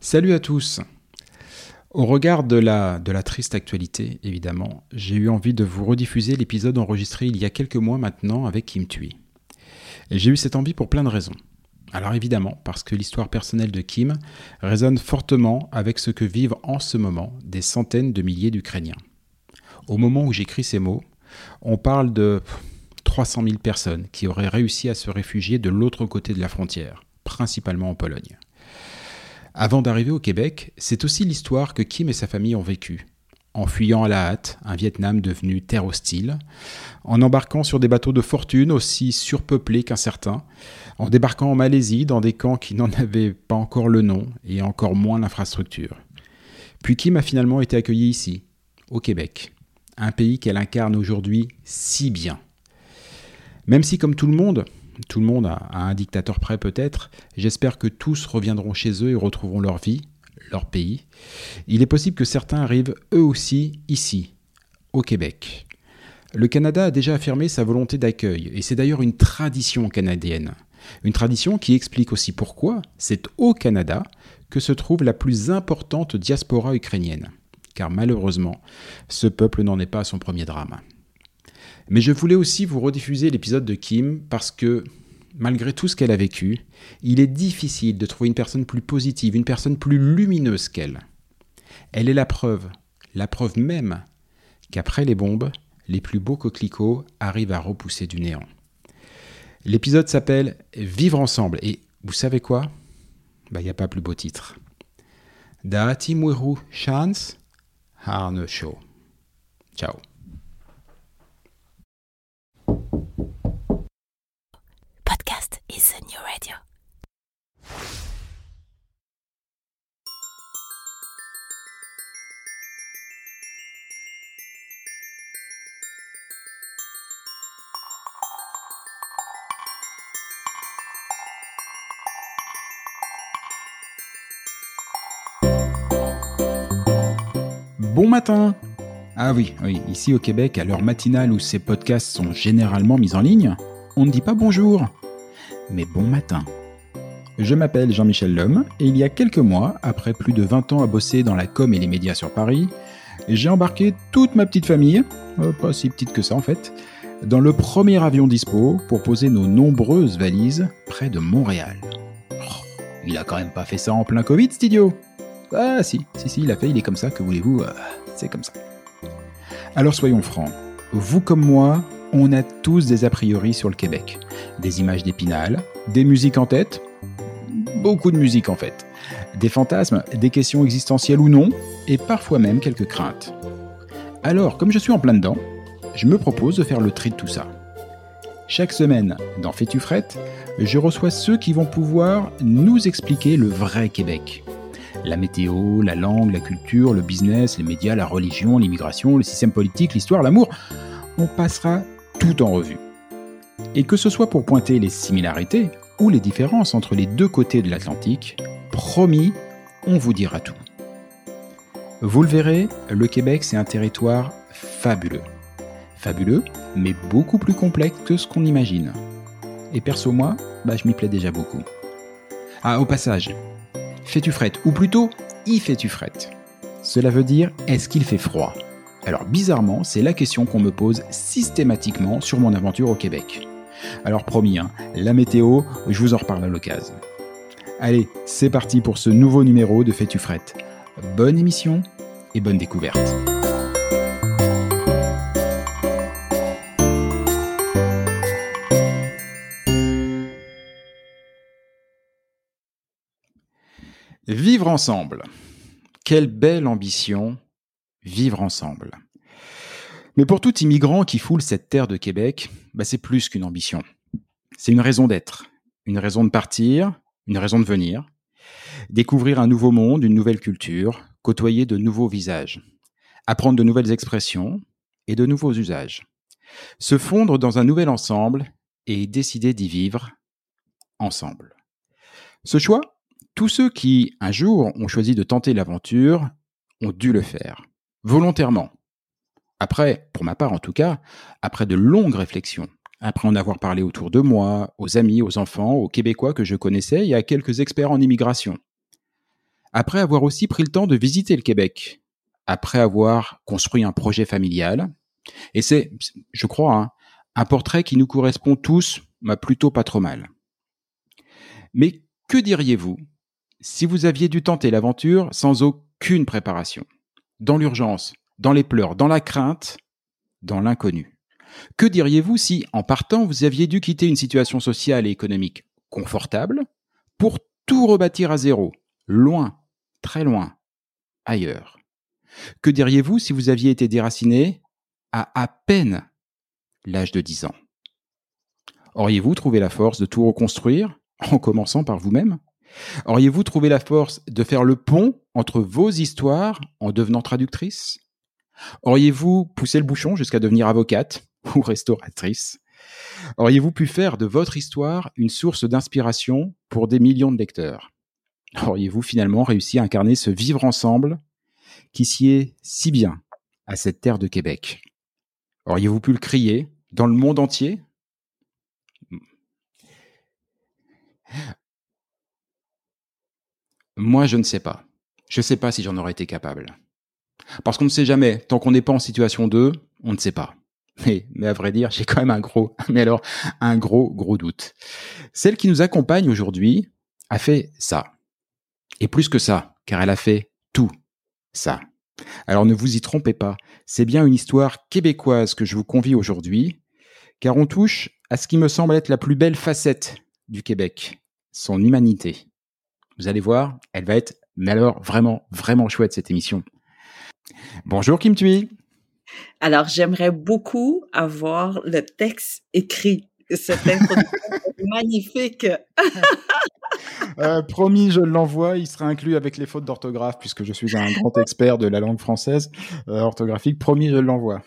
Salut à tous. Au regard de la, triste actualité, évidemment, j'ai eu envie de vous rediffuser l'épisode enregistré il y a quelques mois maintenant avec Kim Thuy. J'ai eu cette envie pour plein de raisons. Alors évidemment, parce que l'histoire personnelle de Kim résonne fortement avec ce que vivent en ce moment des centaines de milliers d'Ukrainiens. Au moment où j'écris ces mots, on parle de 300 000 personnes qui auraient réussi à se réfugier de l'autre côté de la frontière, principalement en Pologne. Avant d'arriver au Québec, c'est aussi l'histoire que Kim et sa famille ont vécue. En fuyant à la hâte un Vietnam devenu terre hostile, en embarquant sur des bateaux de fortune aussi surpeuplés qu'incertains, en débarquant en Malaisie dans des camps qui n'en avaient pas encore le nom et encore moins l'infrastructure. Puis Kim a finalement été accueillie ici, au Québec, un pays qu'elle incarne aujourd'hui si bien. Même si, comme tout le monde, tout le monde a, un dictateur près peut-être, j'espère que tous reviendront chez eux et retrouveront leur vie, leur pays. Il est possible que certains arrivent eux aussi ici, au Québec. Le Canada a déjà affirmé sa volonté d'accueil, et c'est d'ailleurs une tradition canadienne. Une tradition qui explique aussi pourquoi c'est au Canada que se trouve la plus importante diaspora ukrainienne car malheureusement, ce peuple n'en est pas à son premier drame. Mais je voulais aussi vous rediffuser l'épisode de Kim parce que, malgré tout ce qu'elle a vécu, il est difficile de trouver une personne plus positive, une personne plus lumineuse qu'elle. Elle est la preuve, la preuve même, qu'après les bombes, les plus beaux coquelicots arrivent à repousser du néant. L'épisode s'appelle Vivre ensemble et vous savez quoi? Bah, Il n'y a pas plus beau titre. Daati Chance Arne Show. Ciao. Bon matin. Ah oui, oui, ici au Québec, à l'heure matinale où ces podcasts sont généralement mis en ligne, on ne dit pas bonjour, mais bon matin. Je m'appelle Jean-Michel Lhomme et il y a quelques mois, après plus de 20 ans à bosser dans la com et les médias sur Paris, j'ai embarqué toute ma petite famille, euh, pas si petite que ça en fait, dans le premier avion dispo pour poser nos nombreuses valises près de Montréal. Oh, il a quand même pas fait ça en plein Covid, cet idiot ah si, si, si, il a fait, il est comme ça, que voulez-vous, euh, c'est comme ça. Alors soyons francs, vous comme moi, on a tous des a priori sur le Québec. Des images d'épinal, des musiques en tête, beaucoup de musique en fait, des fantasmes, des questions existentielles ou non, et parfois même quelques craintes. Alors, comme je suis en plein dedans, je me propose de faire le tri de tout ça. Chaque semaine, dans Fais-tu je reçois ceux qui vont pouvoir nous expliquer le vrai Québec, la météo, la langue, la culture, le business, les médias, la religion, l'immigration, le système politique, l'histoire, l'amour. on passera tout en revue. Et que ce soit pour pointer les similarités ou les différences entre les deux côtés de l'Atlantique, promis, on vous dira tout. Vous le verrez, le Québec c'est un territoire fabuleux. Fabuleux, mais beaucoup plus complexe que ce qu'on imagine. Et perso moi, bah, je m'y plais déjà beaucoup. Ah, au passage, fais-tu frette? Ou plutôt, y fais-tu frette? Cela veut dire, est-ce qu'il fait froid? Alors bizarrement, c'est la question qu'on me pose systématiquement sur mon aventure au Québec. Alors promis, hein, la météo, je vous en reparle à l'occasion. Allez, c'est parti pour ce nouveau numéro de Fais-tu frette. Bonne émission et bonne découverte. Vivre ensemble. Quelle belle ambition, vivre ensemble. Mais pour tout immigrant qui foule cette terre de Québec, bah c'est plus qu'une ambition. C'est une raison d'être, une raison de partir, une raison de venir, découvrir un nouveau monde, une nouvelle culture, côtoyer de nouveaux visages, apprendre de nouvelles expressions et de nouveaux usages, se fondre dans un nouvel ensemble et décider d'y vivre ensemble. Ce choix, tous ceux qui, un jour, ont choisi de tenter l'aventure ont dû le faire, volontairement. Après, pour ma part en tout cas, après de longues réflexions, après en avoir parlé autour de moi, aux amis, aux enfants, aux Québécois que je connaissais et à quelques experts en immigration. Après avoir aussi pris le temps de visiter le Québec, après avoir construit un projet familial, et c'est, je crois, hein, un portrait qui nous correspond tous, m'a plutôt pas trop mal. Mais que diriez-vous si vous aviez dû tenter l'aventure sans aucune préparation, dans l'urgence, dans les pleurs, dans la crainte, dans l'inconnu. Que diriez-vous si, en partant, vous aviez dû quitter une situation sociale et économique confortable pour tout rebâtir à zéro, loin, très loin, ailleurs? Que diriez-vous si vous aviez été déraciné à à peine l'âge de 10 ans? Auriez-vous trouvé la force de tout reconstruire en commençant par vous-même? Auriez-vous trouvé la force de faire le pont entre vos histoires en devenant traductrice? Auriez-vous poussé le bouchon jusqu'à devenir avocate ou restauratrice? Auriez-vous pu faire de votre histoire une source d'inspiration pour des millions de lecteurs? Auriez-vous finalement réussi à incarner ce vivre ensemble qui sied si bien à cette terre de Québec? Auriez-vous pu le crier dans le monde entier? Moi, je ne sais pas. Je ne sais pas si j'en aurais été capable. Parce qu'on ne sait jamais. Tant qu'on n'est pas en situation 2, on ne sait pas. Mais, mais à vrai dire, j'ai quand même un gros, mais alors, un gros, gros doute. Celle qui nous accompagne aujourd'hui a fait ça. Et plus que ça, car elle a fait tout ça. Alors ne vous y trompez pas, c'est bien une histoire québécoise que je vous convie aujourd'hui, car on touche à ce qui me semble être la plus belle facette du Québec, son humanité. Vous allez voir, elle va être, mais alors vraiment, vraiment chouette cette émission. Bonjour Kim Tui. Alors, j'aimerais beaucoup avoir le texte écrit. Cette introduction magnifique. Euh, promis, je l'envoie. Il sera inclus avec les fautes d'orthographe puisque je suis un grand expert de la langue française euh, orthographique. Promis, je l'envoie.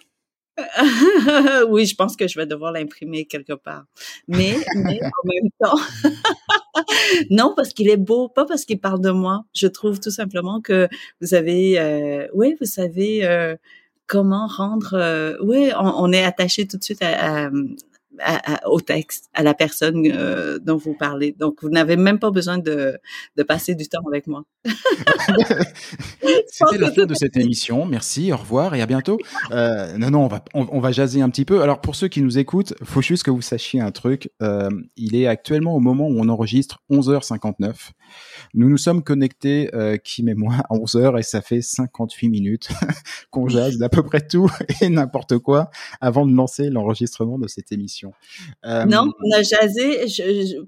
oui, je pense que je vais devoir l'imprimer quelque part. Mais, en même temps, non, parce qu'il est beau, pas parce qu'il parle de moi. Je trouve tout simplement que vous avez, euh, oui, vous savez euh, comment rendre, euh, oui, on, on, est attaché tout de suite à, à, au texte, à la personne euh, dont vous parlez. Donc, vous n'avez même pas besoin de, de passer du temps avec moi. C'était la fin de cette émission. Merci, au revoir et à bientôt. Euh, non, non, on va, on, va jaser un petit peu. Alors, pour ceux qui nous écoutent, faut juste que vous sachiez un truc. Euh, il est actuellement au moment où on enregistre 11h59. Nous nous sommes connectés, Kim et moi, à 11h et ça fait 58 minutes qu'on jase d'à peu près tout et n'importe quoi avant de lancer l'enregistrement de cette émission. Émission. Non, on a jasé.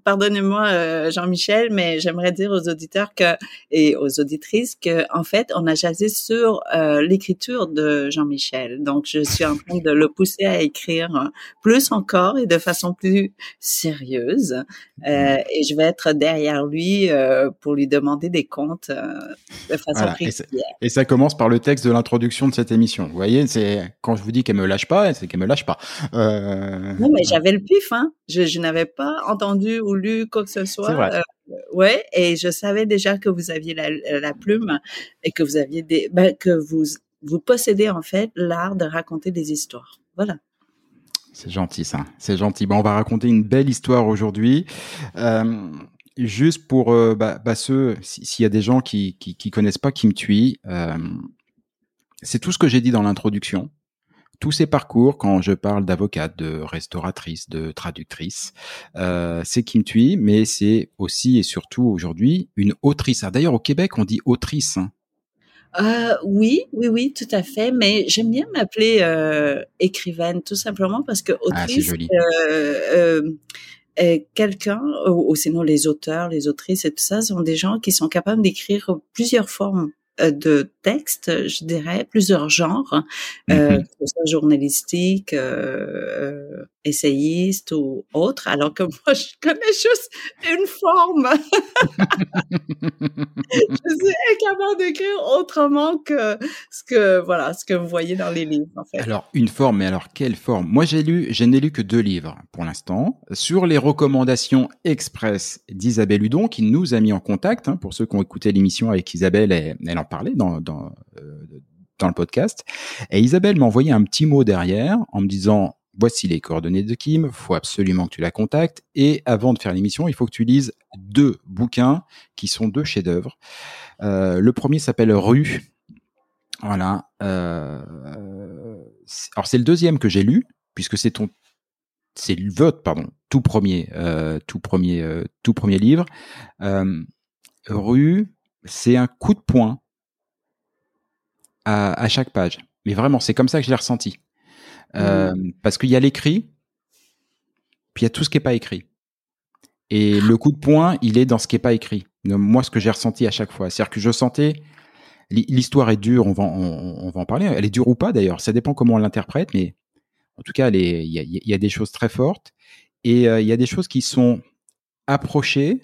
Pardonnez-moi, Jean-Michel, mais j'aimerais dire aux auditeurs que et aux auditrices que, en fait, on a jasé sur l'écriture de Jean-Michel. Donc, je suis en train de le pousser à écrire plus encore et de façon plus sérieuse. Mmh. et je vais être derrière lui pour lui demander des comptes de façon précise. Et, ça commence par le texte de l'introduction de cette émission. Vous voyez, c'est quand je vous dis qu'elle me lâche pas, c'est qu'elle me lâche pas. Euh... Non, mais j'avais le pif, hein. Je, je n'avais pas entendu ou lu quoi que ce soit. C'est vrai. Euh, ouais, et je savais déjà que vous aviez la, la plume et que vous aviez des, ben, que vous vous possédez en fait l'art de raconter des histoires. Voilà. C'est gentil ça, c'est gentil. Bon, on va raconter une belle histoire aujourd'hui. Euh, juste pour euh, bah, bah, ceux, s'il y a des gens qui, qui, qui connaissent pas Kim Thuy, euh, c'est tout ce que j'ai dit dans l'introduction. Tous ces parcours, quand je parle d'avocate, de restauratrice, de traductrice, euh, c'est Kim Thuy, mais c'est aussi et surtout aujourd'hui une autrice. Ah, D'ailleurs, au Québec, on dit autrice. Hein. Euh, oui, oui, oui, tout à fait. Mais j'aime bien m'appeler euh, écrivaine, tout simplement parce que ah, autrice, euh, quelqu'un, ou, sinon les auteurs, les autrices et tout ça, sont des gens qui sont capables d'écrire plusieurs formes de textes, je dirais, plusieurs genres, euh, mm-hmm. que soit journalistique, euh, essayiste ou autre, alors que moi, je connais juste une forme. je suis incapable d'écrire autrement que ce que, voilà, ce que vous voyez dans les livres, en fait. Alors, une forme, mais alors quelle forme? Moi, j'ai lu, je n'ai lu que deux livres pour l'instant, sur les recommandations express d'Isabelle Hudon, qui nous a mis en contact, hein, pour ceux qui ont écouté l'émission avec Isabelle, elle, elle en parlait dans, dans, euh, dans le podcast. Et Isabelle m'a envoyé un petit mot derrière en me disant voici les coordonnées de Kim, faut absolument que tu la contactes. Et avant de faire l'émission, il faut que tu lises deux bouquins qui sont deux chefs-d'œuvre. Euh, le premier s'appelle Rue. Voilà. Euh, alors c'est le deuxième que j'ai lu, puisque c'est ton, c'est le vote, pardon, tout premier, euh, tout premier, tout premier livre. Rue, c'est un coup de poing à, à chaque page. Mais vraiment, c'est comme ça que je l'ai ressenti. Euh, mmh. Parce qu'il y a l'écrit, puis il y a tout ce qui n'est pas écrit. Et le coup de poing, il est dans ce qui n'est pas écrit. Moi, ce que j'ai ressenti à chaque fois, c'est-à-dire que je sentais, l'histoire est dure, on va, on, va en parler. Elle est dure ou pas d'ailleurs, ça dépend comment on l'interprète, mais en tout cas, il y a, y a, des choses très fortes et euh, il y a des choses qui sont approchées,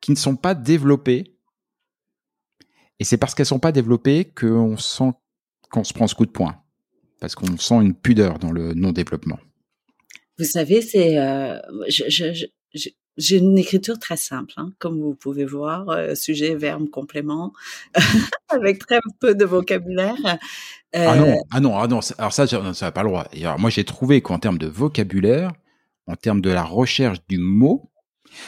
qui ne sont pas développées. Et c'est parce qu'elles sont pas développées qu'on sent qu'on se prend ce coup de poing parce qu'on sent une pudeur dans le non-développement. Vous savez, c'est, euh, j'ai une écriture très simple, hein, comme vous pouvez voir, euh, sujet, verbe, complément, avec très peu de vocabulaire. Euh, ah non, ah non, ah non, alors ça, ça n'a pas le droit. Et alors moi, j'ai trouvé qu'en termes de vocabulaire, en termes de la recherche du mot,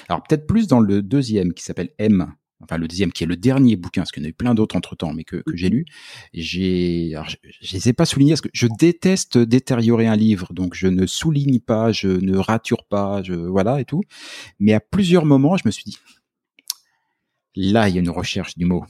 alors peut-être plus dans le deuxième qui s'appelle M, enfin le deuxième qui est le dernier bouquin, parce qu'il y en a eu plein d'autres entre temps, mais que, que j'ai lu. J'ai, je, je les ai pas soulignés parce que je déteste détériorer un livre, donc je ne souligne pas, je ne rature pas, je voilà et tout. Mais à plusieurs moments, je me suis dit, là, il y a une recherche du mot.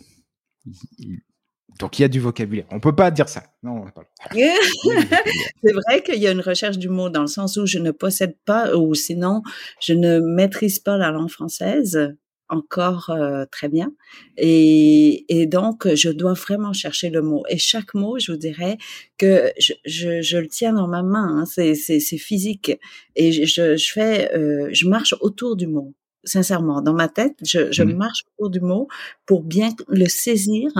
Donc il y a du vocabulaire. On peut pas dire ça. Non, c'est vrai qu'il y a une recherche du mot dans le sens où je ne possède pas, ou sinon je ne maîtrise pas la langue française encore euh, très bien. Et, et, donc, je dois vraiment chercher le mot. Et chaque mot, je vous dirais que je, je, je le tiens dans ma main. Hein, c'est, c'est, c'est physique. Et je, je fais, euh, je marche autour du mot. Sincèrement, dans ma tête, je, je mmh. marche autour du mot pour bien le saisir,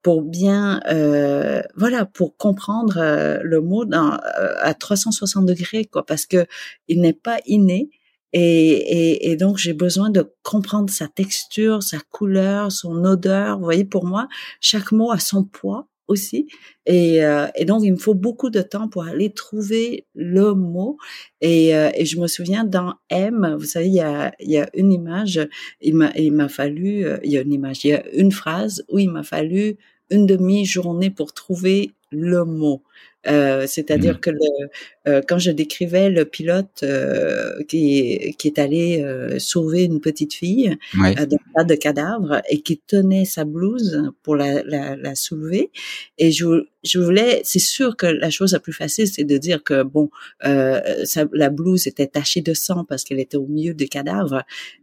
pour bien, euh, voilà, pour comprendre euh, le mot dans, à 360 degrés, quoi, parce que il n'est pas inné et, et, et donc, j'ai besoin de comprendre sa texture, sa couleur, son odeur. Vous voyez, pour moi, chaque mot a son poids aussi. Et, euh, et donc, il me faut beaucoup de temps pour aller trouver le mot. Et, euh, et je me souviens dans M, vous savez, il y a, il y a une image, il m'a, il m'a fallu, euh, il y a une image, il y a une phrase où il m'a fallu une demi-journée pour trouver le mot. Euh, c'est-à-dire mmh. que le, euh, quand je décrivais le pilote euh, qui, qui est allé euh, sauver une petite fille ouais. dans tas de cadavres et qui tenait sa blouse pour la, la, la soulever, et je, je voulais, c'est sûr que la chose la plus facile, c'est de dire que bon, la blouse était tachée de sang parce qu'elle était au milieu des cadavres,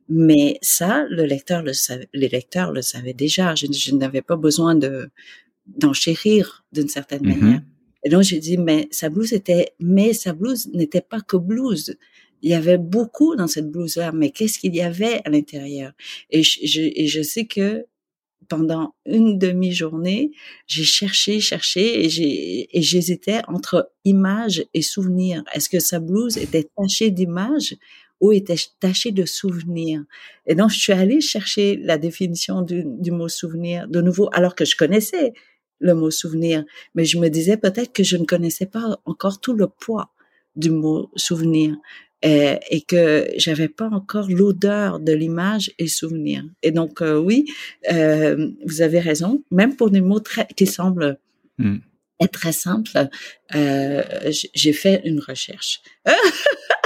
mais ça, le lecteur le savait, les lecteurs le savaient déjà. Je, je n'avais pas besoin de d'enchérir d'une certaine mm-hmm. manière. Et donc j'ai dit, mais sa blouse était, mais sa blouse n'était pas que blouse. Il y avait beaucoup dans cette blouse-là, mais qu'est-ce qu'il y avait à l'intérieur? Et je, je, et je sais que pendant une demi-journée, j'ai cherché, cherché et j'hésitais entre image et souvenir. Est-ce que sa blouse était tachée d'images ou était tachée de souvenirs? Et donc je suis allée chercher la définition du, du mot souvenir de nouveau, alors que je connaissais le mot souvenir, mais je me disais peut-être que je ne connaissais pas encore tout le poids du mot souvenir et, et que j'avais pas encore l'odeur de l'image et souvenir. Et donc euh, oui, euh, vous avez raison. Même pour des mots très, qui semblent mm. être très simples, euh, j'ai fait une recherche.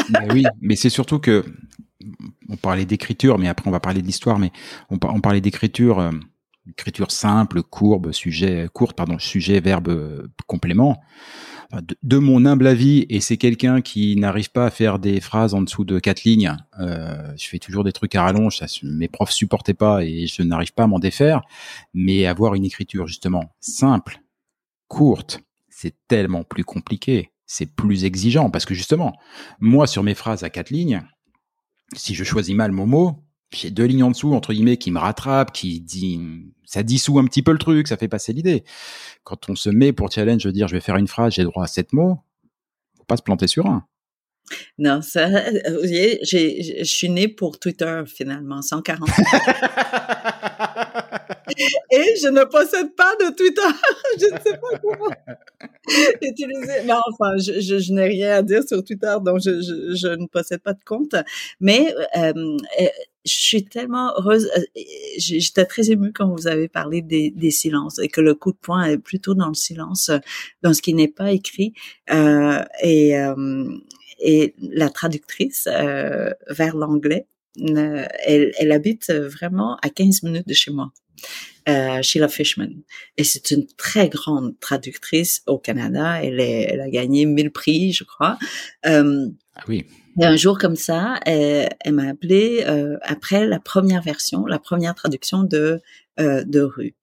mais oui, mais c'est surtout que on parlait d'écriture, mais après on va parler de l'histoire, mais on, on parlait d'écriture euh, écriture simple, courbe, sujet, courte, pardon, sujet, verbe, complément. De, mon humble avis, et c'est quelqu'un qui n'arrive pas à faire des phrases en dessous de quatre lignes. Euh, je fais toujours des trucs à rallonge, ça, mes profs supportaient pas et je n'arrive pas à m'en défaire. Mais avoir une écriture justement simple, courte, c'est tellement plus compliqué, c'est plus exigeant parce que justement, moi sur mes phrases à quatre lignes, si je choisis mal mon mot, j'ai deux lignes en dessous entre guillemets qui me rattrapent, qui dit ça dissout un petit peu le truc, ça fait passer l'idée. Quand on se met pour challenge, je veux dire je vais faire une phrase, j'ai droit à sept mots, faut pas se planter sur un. Non, ça, vous voyez, je suis né pour Twitter finalement, 140. Et je ne possède pas de Twitter. je ne sais pas comment utiliser. Mais enfin, je, je, je n'ai rien à dire sur Twitter, donc je, je, ne possède pas de compte. Mais euh, euh je suis tellement heureuse. Euh, j'étais très émue quand vous avez parlé des, silences et que le coup de poing est plutôt dans le silence, dans ce qui n'est pas écrit. Euh, et, euh, et la traductrice vers l'anglais, elle, habite vraiment à 15 minutes de chez moi. Sheila Fishman. Et c'est une très grande traductrice au Canada. Elle, elle a gagné 1000 prix, je crois. Ah oui. Et un jour comme ça, elle, elle m'a appelé euh, après la première version, la première traduction de euh, de Rue.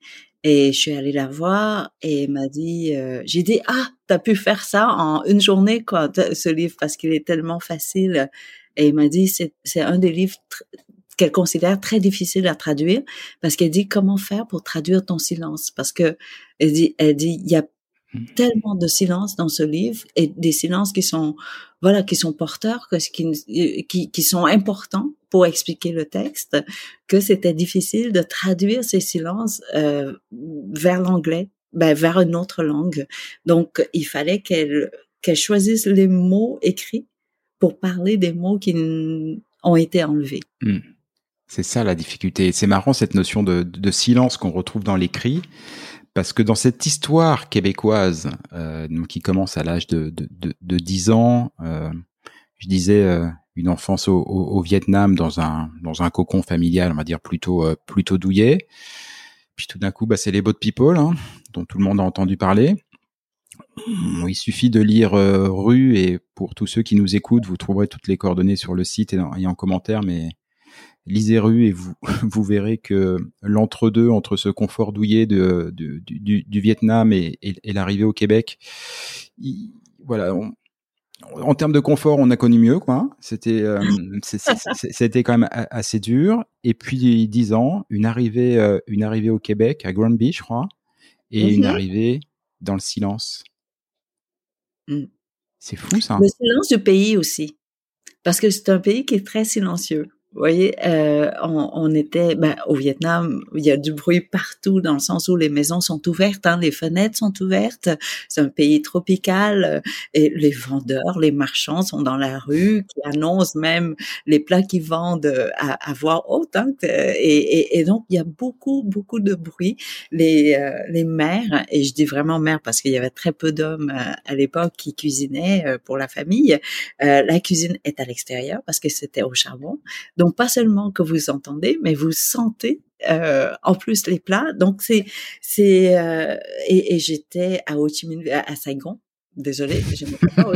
Et je suis allée la voir et elle m'a dit, euh, j'ai dit ah t'as pu faire ça en une journée quoi ce livre parce qu'il est tellement facile. Et elle m'a dit c'est c'est un des livres qu'elle considère très difficile à traduire parce qu'elle dit comment faire pour traduire ton silence parce que elle dit elle dit il y a. tellement de silence dans ce livre et des silences qui sont voilà qui sont porteurs que qui qui, qui sont importants pour expliquer le texte que c'était difficile de traduire ces silences euh, vers l'anglais ben, vers une autre langue donc il fallait qu'elle qu'elle choisisse les mots écrits pour parler des mots qui ont été enlevés. Mmh. C'est ça la difficulté. C'est marrant cette notion de, de silence qu'on retrouve dans l'écrit, parce que dans cette histoire québécoise, euh, qui commence à l'âge de, de, de, de, 10 ans, euh, je disais euh, une enfance au, au, Vietnam dans un dans un cocon familial, on va dire plutôt euh, plutôt douillet. Puis tout d'un coup, bah, c'est les boat people, hein, dont tout le monde a entendu parler. Il suffit de lire euh, Rue et pour tous ceux qui nous écoutent, vous trouverez toutes les coordonnées sur le site et, et en commentaire, mais lisez rue et vous, vous verrez que l'entre-deux entre ce confort douillet de, du, du, Vietnam et, et, l'arrivée au Québec, voilà, en termes de confort, on a connu mieux, quoi. C'était, euh, c'était quand même assez dur. Et puis dix ans, une arrivée, euh, une arrivée au Québec à Granby, je crois, et une mm-hmm. arrivée dans le silence. Mm. C'est fou, ça. Le silence du pays aussi, parce que c'est un pays qui est très silencieux Vous voyez, euh, on, on, était ben, au Vietnam, il y a du bruit partout dans le sens où les maisons sont ouvertes, hein, les fenêtres sont ouvertes. C'est un pays tropical euh, et les vendeurs, les marchands sont dans la rue, qui annoncent même les plats qu'ils vendent euh, à, à voix haute. Hein, et, et, et, donc il y a beaucoup beaucoup de bruit. Les euh, les mères et je dis vraiment mères parce qu'il y avait très peu d'hommes à l'époque qui cuisinaient pour la famille. la cuisine est à l'extérieur parce que c'était au charbon. Pas seulement que vous entendez, mais vous sentez euh, en plus les plats. Donc c'est c'est euh, et, et j'étais à Ho Chi Minh à, Saigon. Désolée, je pas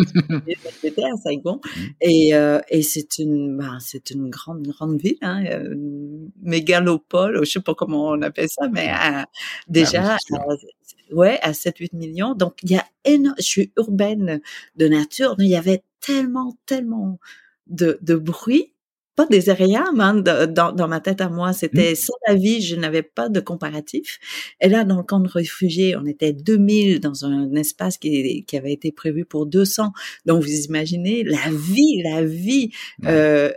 j'étais à Saigon mmh. et euh, et c'est une bah, c'est une grande grande ville, hein, une mégalopole, je sais pas comment on appelle ça, mais euh, déjà ouais à 7-8 millions. Donc il y a énorme, je suis urbaine de nature, mais il y avait tellement tellement de, de bruit pas désagréable hein, dans, dans, ma tête à moi. C'était mmh. sans la vie, je n'avais pas de comparatif. Et là, dans le camp de réfugiés, on était 2000 dans un espace qui, qui avait été prévu pour 200. Donc, vous imaginez la vie, la vie. Euh,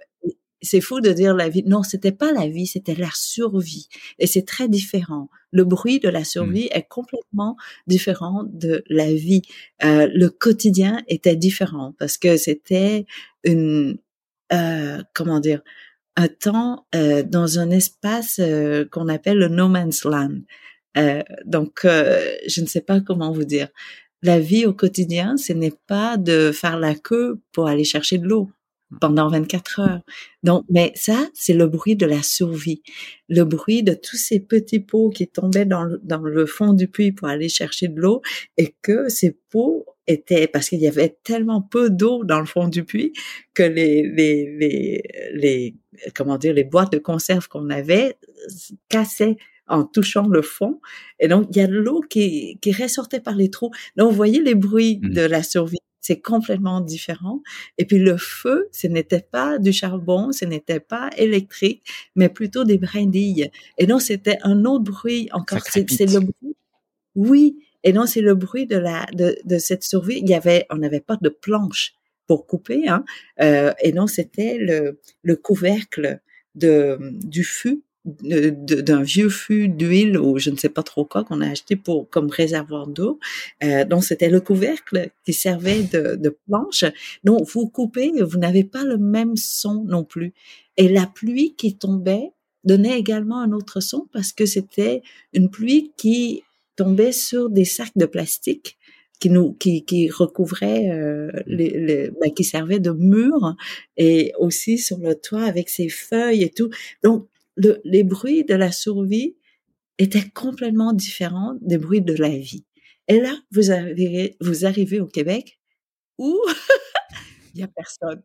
c'est fou de dire la vie. Non, c'était pas la vie, c'était la survie. Et c'est très différent. Le bruit de la survie mmh. est complètement différent de la vie. Euh, le quotidien était différent parce que c'était une, euh, comment dire, un temps euh, dans un espace euh, qu'on appelle le no man's land. donc, je ne sais pas comment vous dire. La vie au quotidien, ce n'est pas de faire la queue pour aller chercher de l'eau pendant 24 heures. Donc, mais ça, c'est le bruit de la survie, le bruit de tous ces petits pots qui tombaient dans le, dans le fond du puits pour aller chercher de l'eau et que ces pots était parce qu'il y avait tellement peu d'eau dans le fond du puits que les les les les comment dire les boîtes de conserve qu'on avait cassaient en touchant le fond et donc il y a de l'eau qui qui ressortait par les trous. Donc vous voyez les bruits mmh. de la survie c'est complètement différent. Et puis le feu, ce n'était pas du charbon, ce n'était pas électrique, mais plutôt des brindilles. Et donc c'était un autre bruit encore. C'est le bruit. Oui, et donc, c'est le bruit de la de, de cette survie. Il y avait, on n'avait pas de planche pour couper, hein. Euh, et donc, c'était le, le couvercle de du fût d'un vieux fût d'huile ou je ne sais pas trop quoi qu'on a acheté pour comme réservoir d'eau. Euh, donc c'était le couvercle qui servait de, de planche. Donc vous coupez, vous n'avez pas le même son non plus. Et la pluie qui tombait donnait également un autre son parce que c'était une pluie qui tombait sur des sacs de plastique qui nous qui, qui recouvraient euh, les, les ben, qui servaient de mur et aussi sur le toit avec ses feuilles et tout. Donc le, les bruits de la survie étaient complètement différents des bruits de la vie. Et là, vous arrivez, vous arrivez au Québec où il y a personne.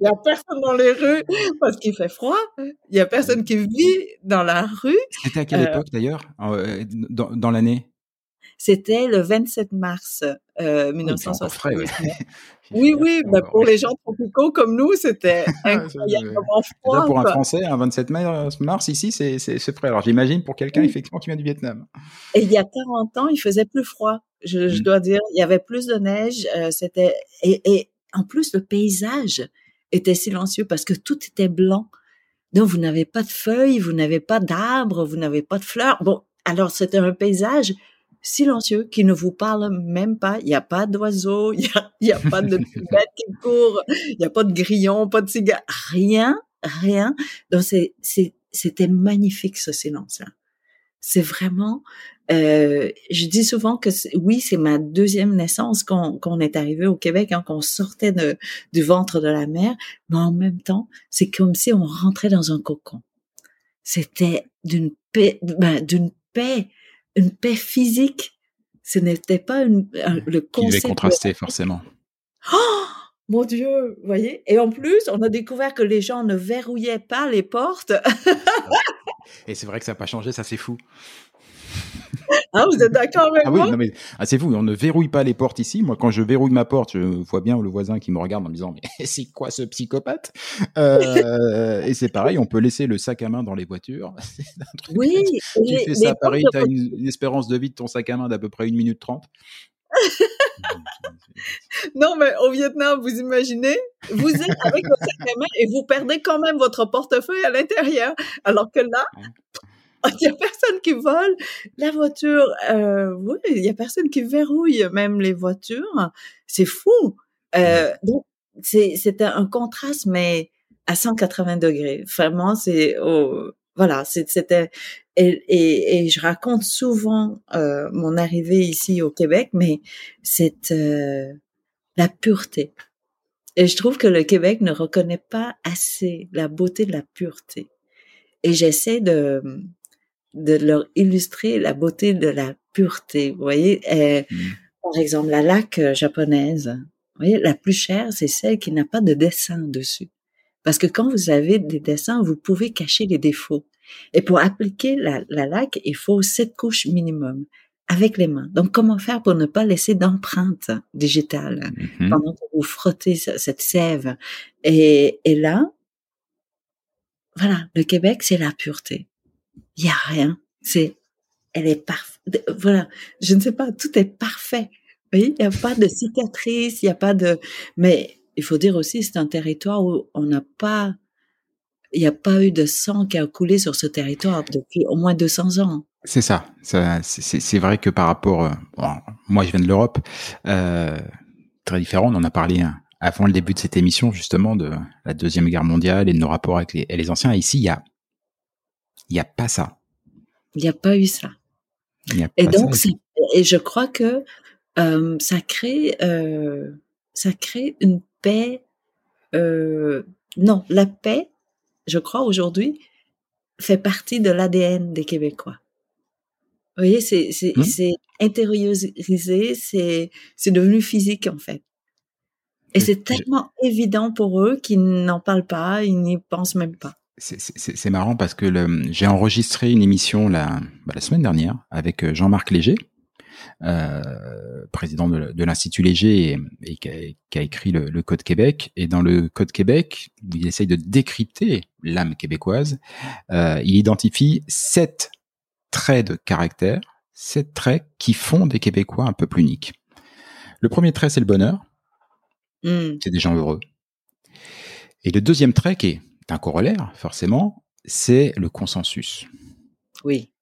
Il y a personne dans les rues parce qu'il fait froid. Il y a personne qui vit dans la rue. C'était à quelle euh, époque d'ailleurs euh, dans, dans l'année? C'était le 27 mars euh, 1960. Oui, oui, bah, pour les gens tropicaux comme nous, c'était incroyablement froid. Déjà pour un Français, un 27 mars ici, c'est frais. Alors j'imagine pour quelqu'un effectivement qui vient du Vietnam. Et il y a 40 ans, il faisait plus froid. Je, je mmh. dois dire, il y avait plus de neige. Euh, c'était et, et en plus le paysage était silencieux parce que tout était blanc. Donc vous n'avez pas de feuilles, vous n'avez pas d'arbres, vous n'avez pas de fleurs. Bon, alors c'était un paysage silencieux qui ne vous parle même pas. Il n'y a pas d'oiseaux, il n'y a, a, pas de bêtes qui courent, il n'y a pas de grillons, pas de cigares, rien, rien. Donc c'était magnifique ce silence-là. C'est vraiment, euh, je dis souvent que oui, c'est ma deuxième naissance qu'on est arrivé au Québec, hein, qu'on sortait de, du ventre de la mer, mais en même temps, c'est comme si on rentrait dans un cocon. C'était d'une paix, ben, d'une paix une paix physique. Ce n'était pas une, le concept. Devait contraster, forcément. Oh mon Dieu, vous voyez? Et en plus, on a découvert que les gens ne verrouillaient pas les portes. Et c'est vrai que ça n'a pas changé, ça c'est fou. Ah, vous êtes d'accord avec ah moi? oui, non mais ah, c'est fou, on ne verrouille pas les portes ici. Moi, quand je verrouille ma porte, je vois bien le voisin qui me regarde en me disant mais c'est quoi ce psychopathe? Euh, Et c'est pareil, on peut laisser le sac à main dans les voitures. oui. Tu fais ça, pareil, tu as une, une, espérance de vie de ton sac à main d'à peu près une minute trente? non, mais au Vietnam, vous imaginez vous êtes avec votre sac à main et vous perdez quand même votre portefeuille à l'intérieur. Alors que là, il y a personne qui vole la voiture. Euh, oui, il y a personne qui verrouille même les voitures. C'est fou. Euh, donc c'était un contraste, mais à 180 degrés. Vraiment, c'est oh, voilà, c'était et, et, et, je raconte souvent euh, mon arrivée ici au Québec, mais c'est euh, la pureté. Et je trouve que le Québec ne reconnaît pas assez la beauté de la pureté. Et j'essaie de de leur illustrer la beauté de la pureté. Vous voyez, mmh. par exemple, la laque euh, japonaise. Vous voyez, la plus chère, c'est celle qui n'a pas de dessin dessus. Parce que quand vous avez des dessins, vous pouvez cacher les défauts. Et pour appliquer la, la laque, il faut sept couches minimum avec les mains. Donc, comment faire pour ne pas laisser d'empreinte digitale mmh pendant que vous frottez cette sève? Et, et là, voilà, le Québec, c'est la pureté il y a rien. C'est, elle est parfaite. Voilà, je ne sais pas, tout est parfait. Oui, il n'y a pas de cicatrice, il n'y a pas de. Mais il faut dire aussi, c'est un territoire où on n'a pas, il n'y a pas eu de sang qui a coulé sur ce territoire depuis au moins 200 ans. C'est ça. c'est vrai que par rapport, euh, moi je viens de l'Europe, euh, très différent. On en a parlé hein, avant le début de cette émission justement de la deuxième guerre mondiale et de nos rapports avec les anciens. ici, il y a il n'y a pas ça. Il n'y a pas eu ça. et donc, et je crois que euh, ça crée, euh, ça crée une paix. Euh, non, la paix, je crois aujourd'hui, fait partie de l'ADN des Québécois. Vous voyez, c'est c'est mmh. intériorisé, c'est c'est devenu physique en fait. Et c'est tellement évident pour eux qu'ils n'en parlent pas, ils n'y pensent même pas c'est marrant parce que j'ai enregistré une émission la, bah, la semaine dernière avec euh, Jean-Marc Léger, euh, président de, l'Institut Léger et, qui, a, écrit le, Code Québec. Et dans le Code Québec, il essaye de décrypter l'âme québécoise. Euh, il identifie sept traits de caractère, sept traits qui font des Québécois un peu plus uniques. Le premier trait, c'est le bonheur. Mmh. C'est des gens heureux. Et le deuxième trait, qui est un corollaire, forcément, c'est le consensus. Oui.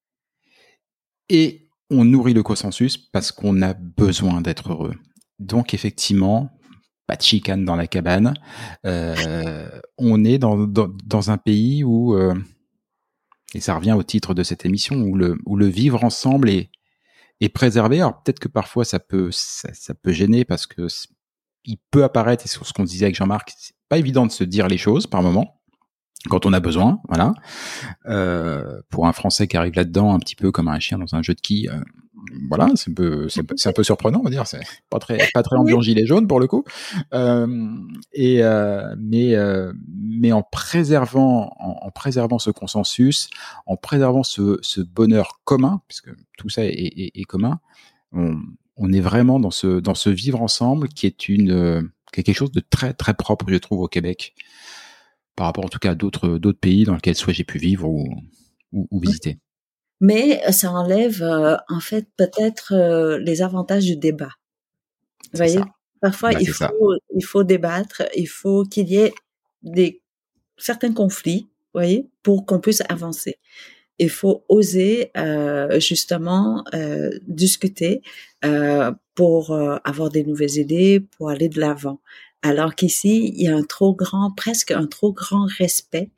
Et on nourrit le consensus parce qu'on a besoin d'être heureux. Donc effectivement, pas de chicane dans la cabane. Euh, on est dans, dans, un pays où, euh, et ça revient au titre de cette émission, où le, où le vivre ensemble est, est préservé. Alors peut-être que parfois ça peut, ça, peut gêner parce que il peut apparaître, et sur ce qu'on disait avec Jean-Marc, c'est pas évident de se dire les choses par moment quand on a besoin, voilà. Euh, pour un Français qui arrive là-dedans un petit peu comme un chien dans un jeu de quilles, euh, voilà, c'est un peu, c'est un peu surprenant, on va dire. C'est pas très, pas très ambiant gilet jaune pour le coup. Euh, et euh, mais euh, mais en préservant, en, préservant ce consensus, en préservant ce, ce bonheur commun, puisque tout ça est, est, est commun, on, on, est vraiment dans ce dans ce vivre ensemble qui est une quelque chose de très très propre, je trouve, au Québec par rapport en tout cas à d'autres d'autres pays dans lesquels soit j'ai pu vivre ou, ou, visiter. Mais euh, ça enlève euh, en fait peut-être euh, les avantages du débat. Vous voyez, parfois bah, il faut il faut débattre, il faut qu'il y ait des certains conflits, vous voyez, pour qu'on puisse avancer. Il faut oser justement discuter pour avoir des nouvelles idées, pour aller de l'avant. Alors qu'ici, il y a un trop grand, presque un trop grand respect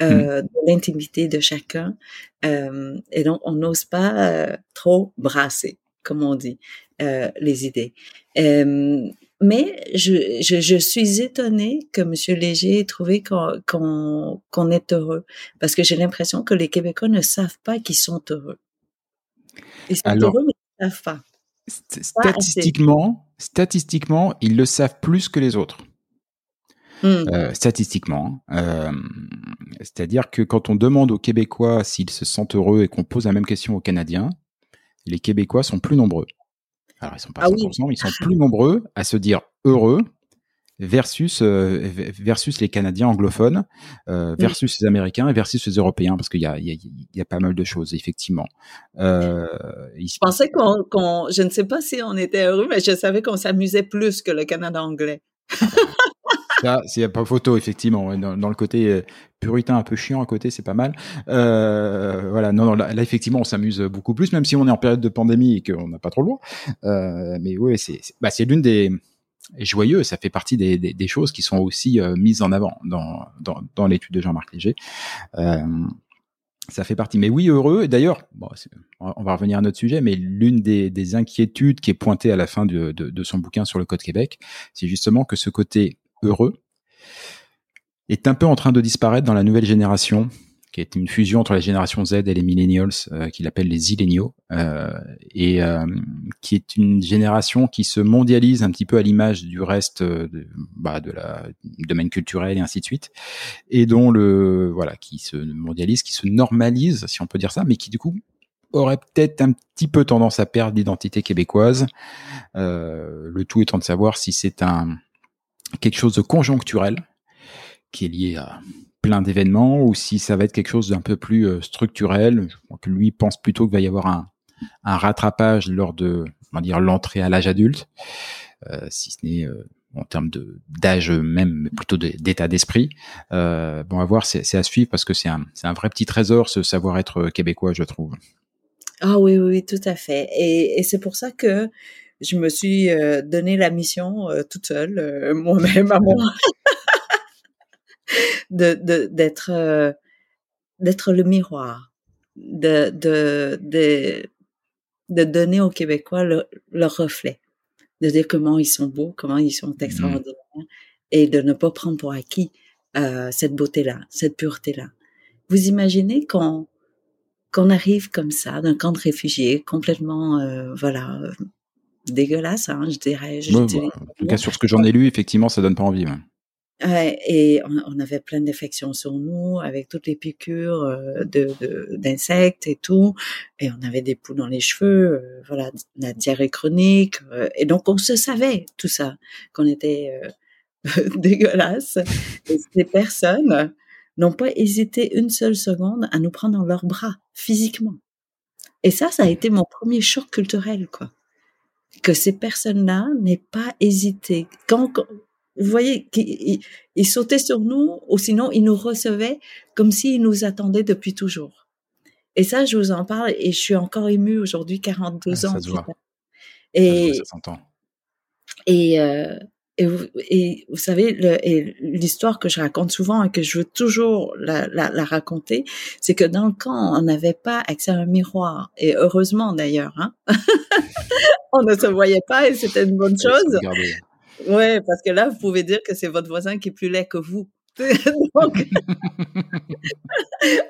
mmh. euh, de l'intimité de chacun. Euh, et donc, on n'ose pas euh, trop brasser, comme on dit, les idées. Mais je, je, je, suis étonnée que M. Léger ait trouvé qu'on qu'on est heureux, parce que j'ai l'impression que les Québécois ne savent pas qu'ils sont heureux. Ils sont heureux, mais ils ne savent pas. Statistiquement, statistiquement, ils le savent plus que les autres. Hmm. Euh, statistiquement. Euh, c'est-à-dire que quand on demande aux Québécois s'ils se sentent heureux et qu'on pose la même question aux Canadiens, les Québécois sont plus nombreux. Alors ils sont pas ah 100%, ils sont plus nombreux à se dire heureux versus euh, versus les Canadiens anglophones, euh, versus les Américains et versus les Européens, parce qu'il y a, y, a, y a pas mal de choses effectivement. Euh, je pensais qu'on, je ne sais pas si on était heureux, mais je savais qu'on s'amusait plus que le Canada anglais. Ça, c'est pas photo, effectivement. Dans, le côté puritain un peu chiant à côté, c'est pas mal. Euh, voilà, non, non là, effectivement, on s'amuse beaucoup plus, même si on est en période de pandémie et qu'on n'a pas trop le droit. Euh, mais oui, c'est bah, l'une des joyeux, ça fait partie des, des, des choses qui sont aussi euh, mises en avant dans, dans, dans l'étude de Jean-Marc Léger. Euh, ça fait partie. Mais oui, heureux. Et d'ailleurs, bon, on va revenir à notre sujet, mais l'une des, des, inquiétudes qui est pointée à la fin de, de, de son bouquin sur le Code Québec, c'est justement que ce côté heureux est un peu en train de disparaître dans la nouvelle génération qui est une fusion entre la génération Z et les millennials, euh, qu'il appelle les zillennials, euh, et euh, qui est une génération qui se mondialise un petit peu à l'image du reste euh, de, bah, de la du domaine culturel et ainsi de suite, et dont le voilà qui se mondialise, qui se normalise, si on peut dire ça, mais qui du coup aurait peut-être un petit peu tendance à perdre l'identité québécoise. Euh, le tout étant de savoir si c'est un quelque chose de conjoncturel qui est lié à plein d'événements ou si ça va être quelque chose d'un peu plus euh, structurel. Je crois que lui pense plutôt qu'il va y avoir un, un rattrapage lors de, dire, l'entrée à l'âge adulte, euh, si ce n'est euh, en termes de d'âge même, plutôt d'état d'esprit. Bon, à voir, c'est à suivre parce que c'est un, vrai petit trésor ce savoir-être québécois, je trouve. Ah oui, oui, tout à fait. Et, et c'est pour ça que je me suis donné la mission toute seule, moi-même à moi. de d'être euh, d'être le miroir, de, de de de donner aux Québécois leur reflet, de dire comment ils sont beaux, comment ils sont mmh. extraordinaires, et de ne pas prendre pour acquis euh, cette beauté-là, cette pureté-là. Vous imaginez qu'on qu'on arrive comme ça d'un camp de réfugiés complètement, euh, voilà, dégueulasse, hein, je dirais. Je en tout cas, sur ce que j'en ai lu, effectivement, ça donne pas envie. Ouais, et on, avait plein d'infections sur nous, avec toutes les piqûres euh, de d'insectes et tout, et on avait des poux dans les cheveux, euh, voilà, la diarrhée chronique, euh, et donc on se savait tout ça, qu'on était dégueulasse. Et ces personnes n'ont pas hésité une seule seconde à nous prendre dans leurs bras, physiquement. Et ça, ça a été mon premier choc culturel, quoi. Que ces personnes-là n'aient pas hésité. Quand, vous voyez, il, sautait sur nous, ou sinon il nous recevait comme s'il nous attendait depuis toujours. Et ça, je vous en parle, et je suis encore émue aujourd'hui, 42 ans. Ça Et, Et, euh, et, vous, et vous savez, l'histoire que je raconte souvent et que je veux toujours la, la, la raconter, c'est que dans le camp, on n'avait pas accès à un miroir. Et heureusement d'ailleurs, hein? on ne se voyait pas et c'était une bonne chose. Ouais, parce que là, vous pouvez dire que c'est votre voisin qui est plus laid que vous. Donc,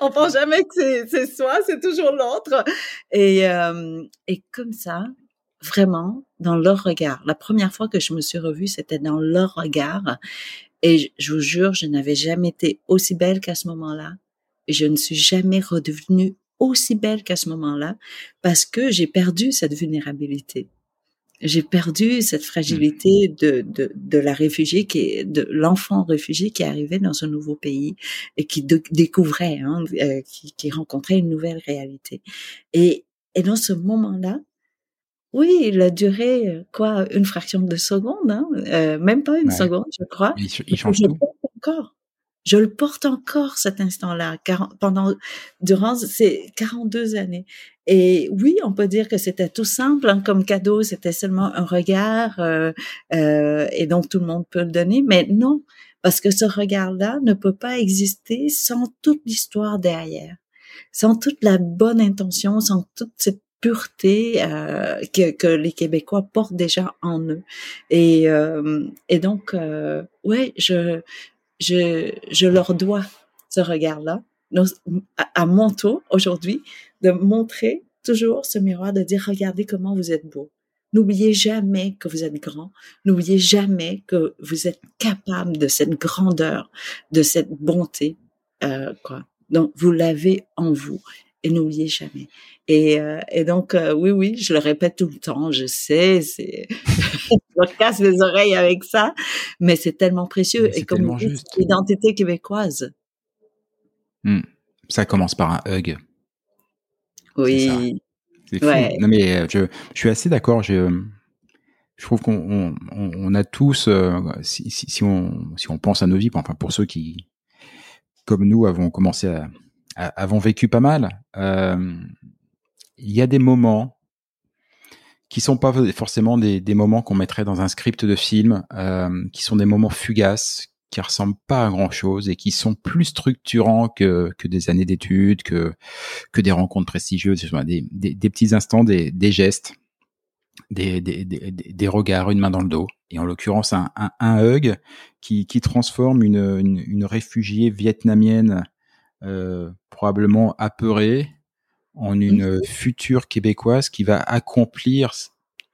on pense jamais que c'est soi, c'est toujours l'autre. Et, euh, et comme ça, vraiment, dans leur regard. La première fois que je me suis revue, c'était dans leur regard. Et je, vous jure, je n'avais jamais été aussi belle qu'à ce moment-là. Je ne suis jamais redevenue aussi belle qu'à ce moment-là parce que j'ai perdu cette vulnérabilité j'ai perdu cette fragilité mmh. de, de, de, la réfugiée qui est de l'enfant réfugié qui arrivait dans un nouveau pays et qui découvrait, hein, euh, qui, qui, rencontrait une nouvelle réalité. Et, et dans ce moment-là, oui, il a duré quoi, une fraction de seconde, hein, euh, même pas une seconde, je crois. Il, il change tout. Encore. Je le porte encore cet instant-là, pendant durant ces 42 années. Et oui, on peut dire que c'était tout simple hein, comme cadeau, c'était seulement un regard euh, euh, et donc tout le monde peut le donner, mais non, parce que ce regard-là ne peut pas exister sans toute l'histoire derrière, sans toute la bonne intention, sans toute cette pureté euh, que, que, les Québécois portent déjà en eux. Et, euh, et donc, euh, ouais, je, je, je leur dois ce regard-là à mon tour aujourd'hui de montrer toujours ce miroir, de dire regardez comment vous êtes beau. N'oubliez jamais que vous êtes grand. N'oubliez jamais que vous êtes capable de cette grandeur, de cette bonté, euh, quoi. Donc vous l'avez en vous et n'oubliez jamais. Et, euh, et donc euh, oui, oui, je le répète tout le temps. Je sais, c'est me casse les oreilles avec ça, mais c'est tellement précieux et comme l'identité québécoise. Hmm. Ça commence par un hug. Oui. C'est fou. Non mais euh, je, je, suis assez d'accord. Je, je trouve qu'on on, on a tous, euh, si, si, si, on, si on pense à nos vies, enfin pour ceux qui, comme nous, avons commencé à, à avons vécu pas mal, euh, il y a des moments qui sont pas forcément des, des moments qu'on mettrait dans un script de film, euh, qui sont des moments fugaces, qui ressemblent pas à grand chose et qui sont plus structurants que, que des années d'études, que, que des rencontres prestigieuses, des, des, des petits instants, des, des gestes des, des, regards, une main dans le dos, et en l'occurrence un, un, un, hug qui, qui transforme une, une, une réfugiée vietnamienne euh, probablement apeurée en une future québécoise qui va accomplir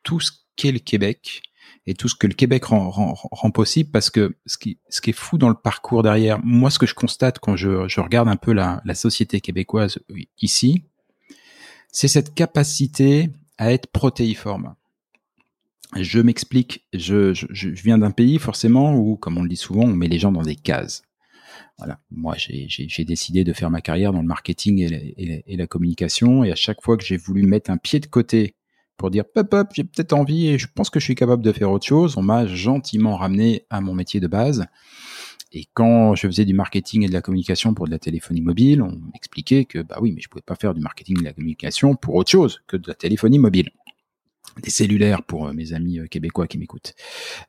tout ce qu'est le Québec et tout ce que le Québec rend, rend, rend, possible parce que ce qui, ce qui est fou dans le parcours derrière, moi ce que je constate quand je, je regarde un peu la, la société québécoise ici, c'est cette capacité à être protéiforme. Je m'explique, je, je, je, viens d'un pays forcément où, comme on le dit souvent, on met les gens dans des cases. Voilà, moi j'ai décidé de faire ma carrière dans le marketing et la, communication, et à chaque fois que j'ai voulu mettre un pied de côté pour dire pop pop, j'ai peut-être envie et je pense que je suis capable de faire autre chose, on m'a gentiment ramené à mon métier de base. Et quand je faisais du marketing et de la communication pour de la téléphonie mobile, on m'expliquait que bah oui, mais je pouvais pas faire du marketing et de la communication pour autre chose que de la téléphonie mobile. Des cellulaires pour euh, mes amis euh, québécois qui m'écoutent.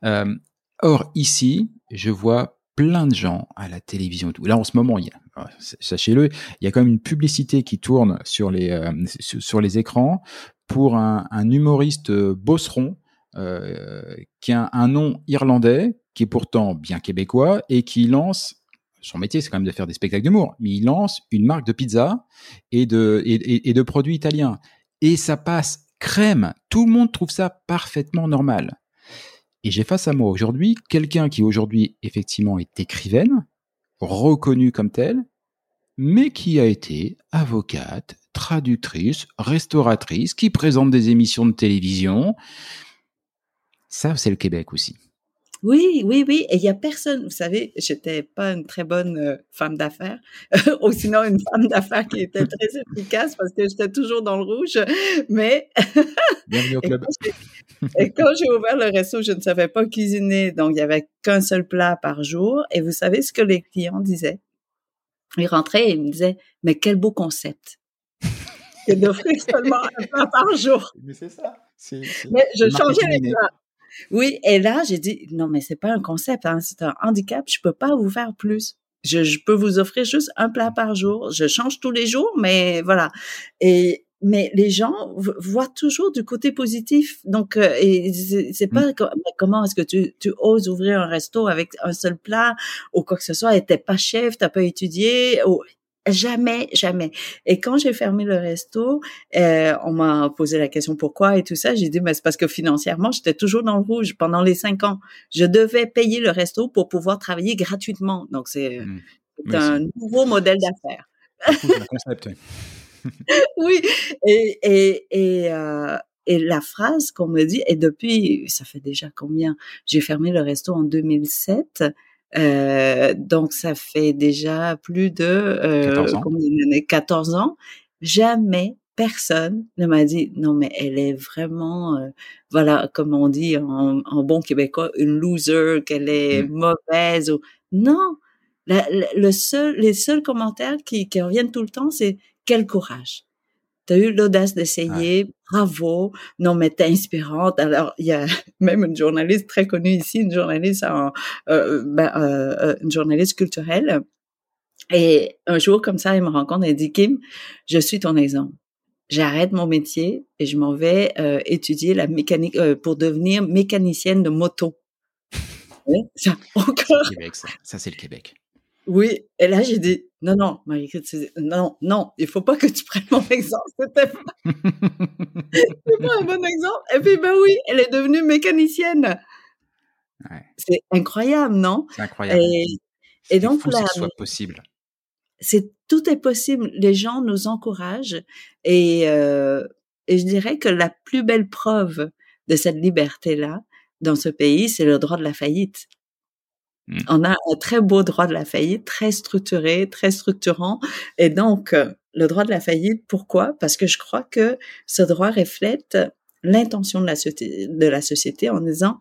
Euh, or ici, je vois plein de gens à la télévision et tout. Là en ce moment, il y a, sachez-le, il y a quand même une publicité qui tourne sur les euh, sur les écrans pour un, humoriste bosseron euh, qui a un nom irlandais qui est pourtant bien québécois et qui lance son métier, c'est quand même de faire des spectacles d'humour, mais il lance une marque de pizza et de, et de produits italiens. Et ça passe crème. Tout le monde trouve ça parfaitement normal. Et j'ai face à moi aujourd'hui quelqu'un qui aujourd'hui effectivement est écrivaine, reconnue comme telle, mais qui a été avocate, traductrice, restauratrice, qui présente des émissions de télévision. Ça, c'est le Québec aussi. Oui, oui, oui. Et il y a personne, vous savez, j'étais pas une très bonne euh, femme d'affaires, ou sinon une femme d'affaires qui était très efficace parce que j'étais toujours dans le rouge. Mais bienvenue au club. et quand j'ai ouvert le resto, je ne savais pas cuisiner, donc il y avait qu'un seul plat par jour. Et vous savez ce que les clients disaient? Ils rentraient et ils me disaient "Mais quel beau concept C'est d'offrir seulement un plat par jour." Mais c'est ça. Mais je changeais les plats. Oui, et là, j'ai dit, non, mais c'est pas un concept, hein, c'est un handicap, je peux pas vous faire plus. Je, je, peux vous offrir juste un plat par jour. Je change tous les jours, mais voilà. Et mais les gens voient toujours du côté positif. Donc, euh, c'est pas mmh. comment est-ce que tu, tu oses ouvrir un resto avec un seul plat ou quoi que ce soit. Et t'es pas chef, t'as pas étudié. Ou, Jamais, jamais. Et quand j'ai fermé le resto, euh, on m'a posé la question pourquoi et tout ça. J'ai dit, mais c'est parce que financièrement, j'étais toujours dans le rouge pendant les cinq ans. Je devais payer le resto pour pouvoir travailler gratuitement. Donc, c'est mmh. un nouveau modèle d'affaires. concept, oui. Et, et, et, euh, et la phrase qu'on me dit, et depuis, ça fait déjà combien? J'ai fermé le resto en 2007. Euh, donc, ça fait déjà plus de euh, 14, ans. 14 ans. Jamais personne ne m'a dit non mais elle est vraiment euh, voilà comme on dit en, en, bon québécois une loser qu'elle est mmh. mauvaise ou non la, la, le seul les seuls commentaires qui, qui reviennent tout le temps c'est quel courage tu as eu l'audace d'essayer, ouais. bravo. Non, mais t'es inspirante. Alors, il y a même une journaliste très connue ici, une journaliste en, euh, ben, euh, euh, une journaliste culturelle. Et un jour, comme ça, elle me rencontre, elle dit, Kim, je suis ton exemple. J'arrête mon métier et je m'en vais euh, étudier la mécanique euh, pour devenir mécanicienne de moto. Oui, ça, encore. Québec, ça, ça c'est le Québec. Oui, et là j'ai dit non non Marie-Christine non non il faut pas que tu prennes mon exemple c'était pas c'est pas un bon exemple et puis ben oui elle est devenue mécanicienne. Ouais. c'est incroyable non? C'est incroyable. Et, et donc fou, là, que ce soit possible. c'est tout est possible les gens nous encouragent et euh, et je dirais que la plus belle preuve de cette liberté là dans ce pays c'est le droit de la faillite Mmh. On a un très beau droit de la faillite, très structuré, très structurant. Et donc, euh, le droit de la faillite, pourquoi? Parce que je crois que ce droit reflète l'intention de la, de la société en disant,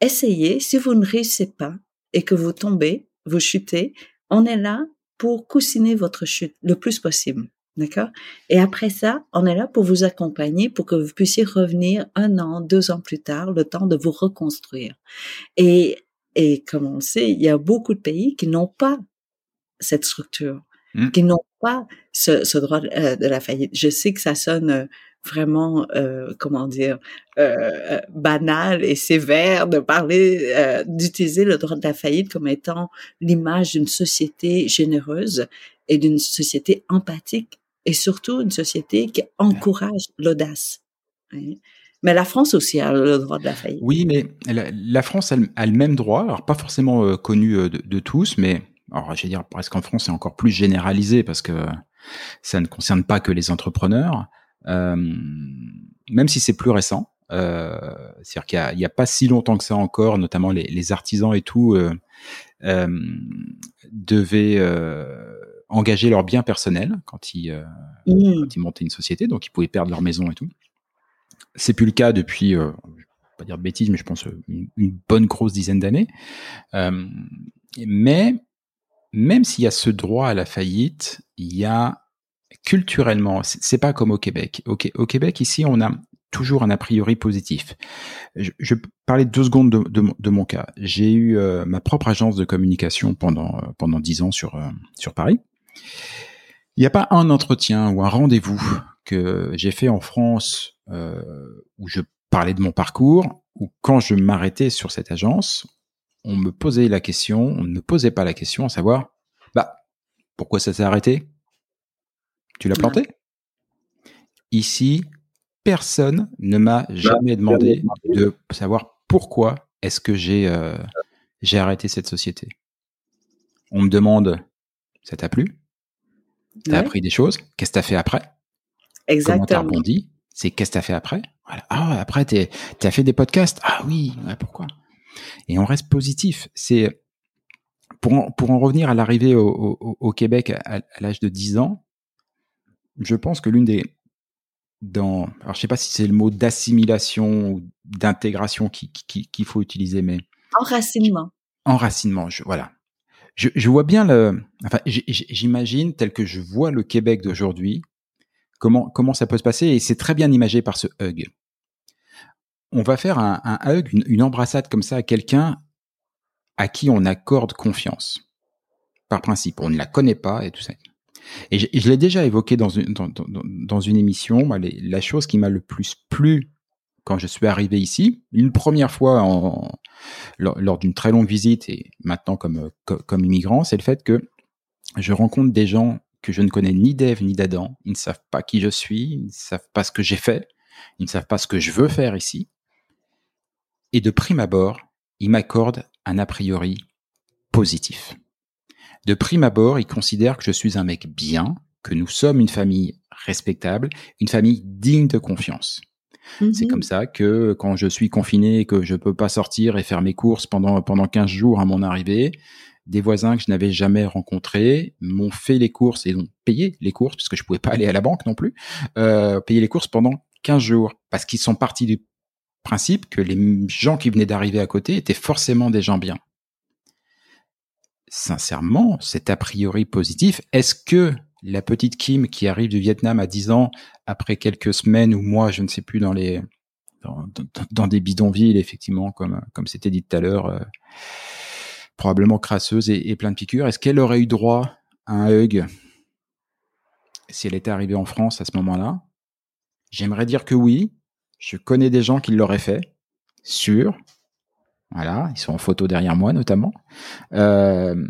essayez, si vous ne réussissez pas et que vous tombez, vous chutez, on est là pour coussiner votre chute le plus possible. D'accord? Et après ça, on est là pour vous accompagner, pour que vous puissiez revenir un an, deux ans plus tard, le temps de vous reconstruire. Et, et comme on le sait, il y a beaucoup de pays qui n'ont pas cette structure, mmh. qui n'ont pas ce, ce droit euh, de, la faillite. Je sais que ça sonne euh, vraiment, euh, comment dire, euh, banal et sévère de parler, euh, d'utiliser le droit de la faillite comme étant l'image d'une société généreuse et d'une société empathique et surtout une société qui encourage l'audace. Hein. Mais la France aussi a le droit de la faillite. Oui, mais la, France a, le même droit, alors pas forcément euh, connu euh, de, tous, mais alors je vais dire presque en France c'est encore plus généralisé parce que ça ne concerne pas que les entrepreneurs, euh, même si c'est plus récent. Euh, C'est-à-dire qu'il n'y a, a, pas si longtemps que ça encore, notamment les, les artisans et tout devaient engager leurs biens personnels quand ils, mmh. quand ils montaient une société, donc ils pouvaient perdre leur maison et tout. C'est plus le cas depuis, euh, je vais pas dire de bêtises, mais je pense euh, une, bonne grosse dizaine d'années. Euh, mais même s'il y a ce droit à la faillite, il y a culturellement, c'est pas comme au Québec. Au, au, Québec, ici, on a toujours un a priori positif. Je, je parlais deux secondes de, mon cas. J'ai eu euh, ma propre agence de communication pendant pendant dix ans sur sur Paris. Il n'y a pas un entretien ou un rendez-vous que j'ai fait en France euh, où je parlais de mon parcours, ou quand je m'arrêtais sur cette agence, on me posait la question, on ne me posait pas la question à savoir, bah, pourquoi ça s'est arrêté? Tu l'as planté? Ici, personne ne m'a jamais demandé de savoir pourquoi est-ce que j'ai euh, j'ai arrêté cette société. On me demande, ça t'a plu? T'as appris des choses? Qu'est-ce que t'as fait après? Exactement. Comment t'as rebondi? C'est qu'est-ce que t'as fait après? Voilà. Ah, après, t'as fait des podcasts? Ah oui, pourquoi? Et on reste positif. C'est pour en, pour en revenir à l'arrivée au, au, au, Québec à, l'âge de 10 ans, je pense que l'une des dans alors je sais pas si c'est le mot d'assimilation ou d'intégration qu'il qui, qui, faut utiliser, mais enracinement. Enracinement, je, voilà je, je, vois bien le, enfin, j'imagine tel que je vois le Québec d'aujourd'hui, comment comment ça peut se passer et c'est très bien imagé par ce hug. On va faire un, un hug, une, embrassade comme ça à quelqu'un à qui on accorde confiance par principe. On ne la connaît pas et tout ça. Et je, l'ai déjà évoqué dans une dans, dans, une émission. la chose qui m'a le plus plu quand je suis arrivé ici, une première fois lors, d'une très longue visite et maintenant comme, comme, immigrant, c'est le fait que je rencontre des gens que je ne connais ni d'Ève ni d'Adam. Ils ne savent pas qui je suis, ils ne savent pas ce que j'ai fait, ils ne savent pas ce que je veux faire ici. Et de prime abord, ils m'accordent un a priori positif. De prime abord, ils considèrent que je suis un mec bien, que nous sommes une famille respectable, une famille digne de confiance. C'est comme mhm. ça que quand je suis confiné et que je peux pas sortir et faire mes courses pendant pendant 15 jours à mon arrivée, des voisins que je n'avais jamais rencontrés m'ont fait les courses et ont payé les courses parce que je pouvais pas aller à la banque non plus, euh, payer les courses pendant 15 jours parce qu'ils sont partis du principe que les gens qui venaient d'arriver à côté étaient forcément des gens bien. Sincèrement, c'est a priori positif. Est-ce que la petite Kim qui arrive du Vietnam à 10 ans, après quelques semaines ou mois, je ne sais plus, dans les dans, des bidonvilles, effectivement, comme comme c'était dit tout à l'heure, euh, probablement crasseuse et, plein de piqûres. Est-ce qu'elle aurait eu droit à un hug si elle était arrivée en France à ce moment-là? J'aimerais dire que oui. Je connais des gens qui l'auraient fait, sûr. Voilà, ils sont en photo derrière moi notamment. Euh,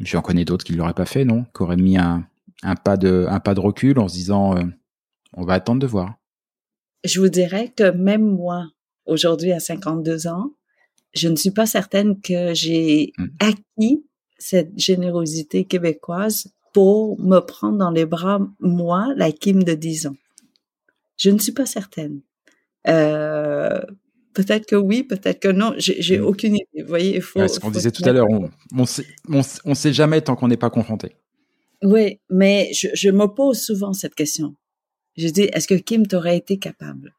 J'en connais d'autres qui ne l'auraient pas fait, non? Qui auraient mis un, un pas de, un pas de recul en se disant, euh, on va attendre de voir Je vous dirais que même moi, aujourd'hui à 52 ans, je ne suis pas certaine que j'ai hmm. acquis cette générosité québécoise pour me prendre dans les bras, moi, la Kim de 10 ans. Je ne suis pas certaine. Euh, peut-être que oui, peut-être que non. J'ai hmm. aucune idée. Vous voyez, il faut. ce qu'on disait tout à l'heure, on, sait, on sait jamais tant qu'on n'est pas confronté. Oui, mais je, je me pose souvent cette question. Je dis, est-ce que Kim t'aurait été capable?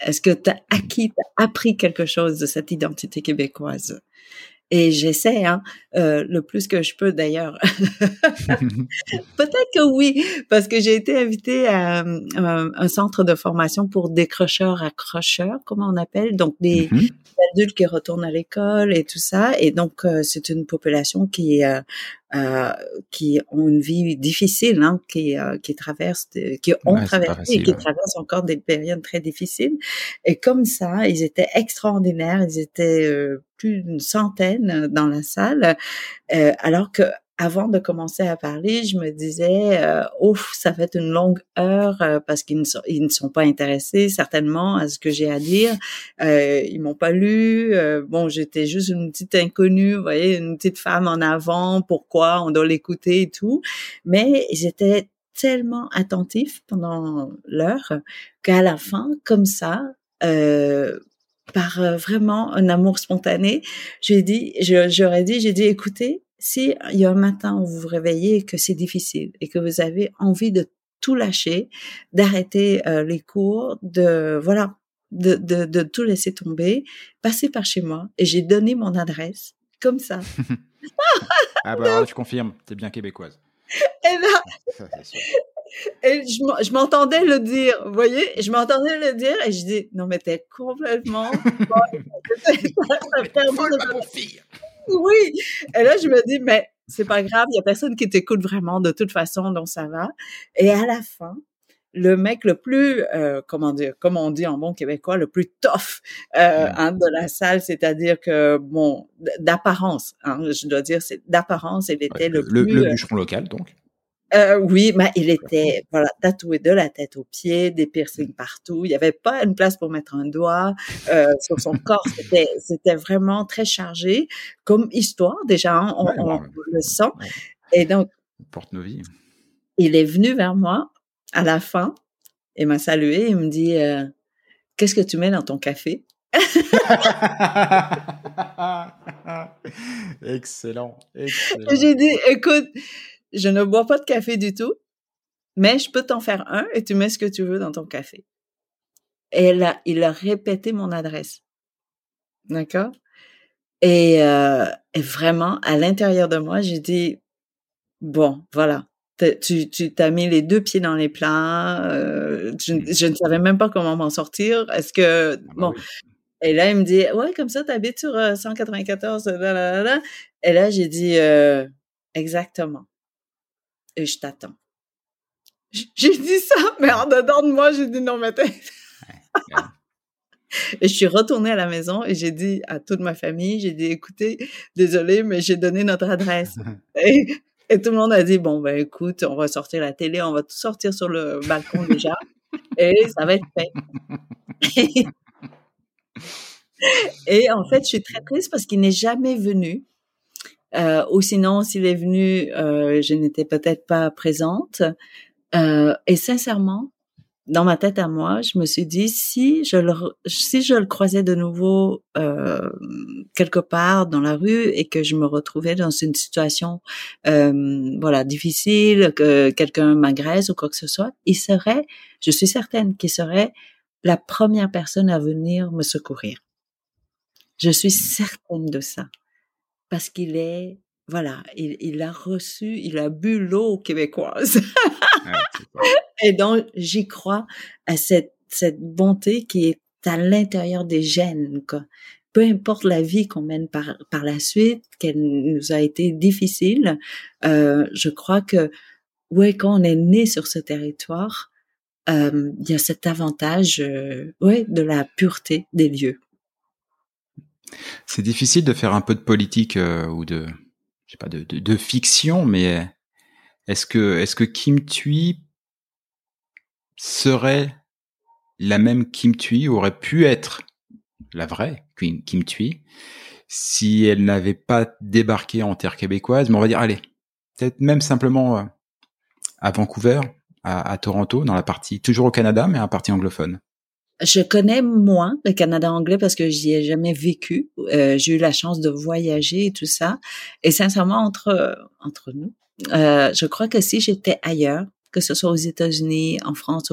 Est-ce que tu as acquis, as appris quelque chose de cette identité québécoise? Et j'essaie, hein, euh, le plus que je peux d'ailleurs. Peut-être que oui, parce que j'ai été invitée à, un centre de formation pour décrocheurs accrocheurs, comme on appelle, donc des mm-hmm. adultes qui retournent à l'école et tout ça. Et donc, euh, c'est une population qui euh, euh, qui ont une vie difficile, hein, qui, euh, qui traversent, qui ont traversé et qui traversent encore des périodes très difficiles. Et comme ça, ils étaient extraordinaires. Ils étaient euh, plus d'une centaine dans la salle, alors que avant de commencer à parler, je me disais, euh, ouf, ça fait une longue heure euh, parce qu'ils ne sont, pas intéressés certainement à ce que j'ai à dire. Euh, ils m'ont pas lu. Euh, bon, j'étais juste une petite inconnue, vous voyez, une petite femme en avant. Pourquoi on doit l'écouter et tout. Mais étaient tellement attentifs pendant l'heure qu'à la fin, comme ça, euh, par vraiment un amour spontané, j'ai dit, j'aurais dit, j'ai dit, écoutez, si il y a un matin où vous vous réveillez et que c'est difficile et que vous avez envie de tout lâcher, d'arrêter euh, les cours, de voilà, de, de, de, tout laisser tomber, passez par chez moi et j'ai donné mon adresse comme ça. ah bah alors tu confirmes, t'es bien québécoise. Et là, et je m'entendais le dire, vous voyez, je m'entendais le dire et je dis non mais t'es complètement. oui. Et là, je me dis, mais c'est pas grave, il y a personne qui t'écoute vraiment de toute façon, donc ça va. Et à la fin, le mec le plus, euh, comment dire, comme on dit en bon québécois, le plus tough euh, hein, de la salle, c'est-à-dire que bon, d'apparence, hein, je dois dire, c'est d'apparence, il était le, le plus. Le euh, bûcheron local, donc. Euh, oui, mais il était voilà tatoué de la tête aux pieds, des piercings partout. Il n'y avait pas une place pour mettre un doigt euh, sur son corps. C'était c'était vraiment très chargé comme histoire déjà. Hein, on, le sent. Et donc porte nos vies. Il est venu vers moi à la fin et m'a salué. Il me dit euh, qu'est-ce que tu mets dans ton café? Excellent. excellent. J'ai dit écoute je ne bois pas de café du tout, mais je peux t'en faire un et tu mets ce que tu veux dans ton café. Et là, il a répété mon adresse. D'accord? Et, euh, et, vraiment, à l'intérieur de moi, j'ai dit, bon, voilà, tu tu t'as mis les deux pieds dans les plats. Euh, je, ne savais même pas comment m'en sortir. Est-ce que ah bah bon Et là, il me dit ouais, comme ça, t'habites sur 194. Euh, là, là, là. Et là, j'ai dit euh, exactement et je t'attends. J'ai dit ça, mais en dedans de moi, j'ai dit non, mais Et je suis retournée à la maison et j'ai dit à toute ma famille, j'ai dit, écoutez, désolé, mais j'ai donné notre adresse. et, tout le monde a dit, bon, ben écoute, on va sortir la télé, on va tout sortir sur le balcon déjà, et ça va être fait. et en fait, je suis très triste parce qu'il n'est jamais venu euh, ou sinon, s'il est venu, euh, je n'étais peut-être pas présente. Euh, et sincèrement, dans ma tête à moi, je me suis dit si je le si je le croisais de nouveau euh, quelque part dans la rue et que je me retrouvais dans une situation euh, voilà difficile, que quelqu'un m'agresse ou quoi que ce soit, il serait, je suis certaine qu'il serait la première personne à venir me secourir. Je suis certaine de ça parce qu'il est, voilà, il, il, a reçu, il a bu l'eau québécoise. Et donc, j'y crois à cette, cette bonté qui est à l'intérieur des gènes, quoi. Peu importe la vie qu'on mène par, par la suite, qu'elle nous a été difficile, euh, je crois que, ouais, quand on est né sur ce territoire, euh, il y a cet avantage, euh, ouais, de la pureté des lieux. C'est difficile de faire un peu de politique euh, ou de, je sais pas, de, de, de fiction, mais est-ce que, est-ce que Kim Thuy serait la même Kim Thuy, aurait pu être la vraie Kim, Kim Thuy, si elle n'avait pas débarqué en terre québécoise, mais on va dire, allez, peut-être même simplement euh, à Vancouver, à, à, Toronto, dans la partie, toujours au Canada, mais à la partie anglophone. Je connais moins le Canada anglais parce que j'y ai jamais vécu. Euh, j'ai eu la chance de voyager et tout ça. Et sincèrement, entre entre nous, euh, je crois que si j'étais ailleurs, que ce soit aux États-Unis, en France,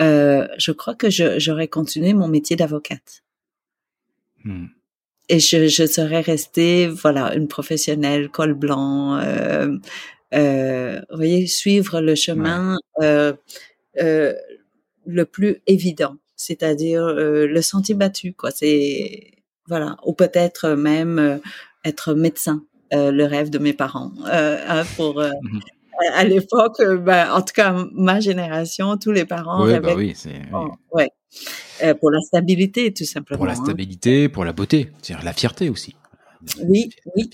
euh, je crois que j'aurais continué mon métier d'avocate. Hmm. Et je, je serais restée, voilà, une professionnelle, col blanc, euh, euh, vous voyez, suivre le chemin euh, euh, le plus évident, c'est-à-dire euh, le sentier battu, quoi. C'est voilà, ou peut-être même euh, être médecin, le rêve de mes parents, hein, pour mmh à l'époque, ben, en tout cas ma génération, tous les parents ouais, bah oui, c'est ouais. Euh, pour la stabilité, tout simplement. Pour la hein. stabilité, pour la beauté, c'est-à-dire la fierté aussi. Oui, oui.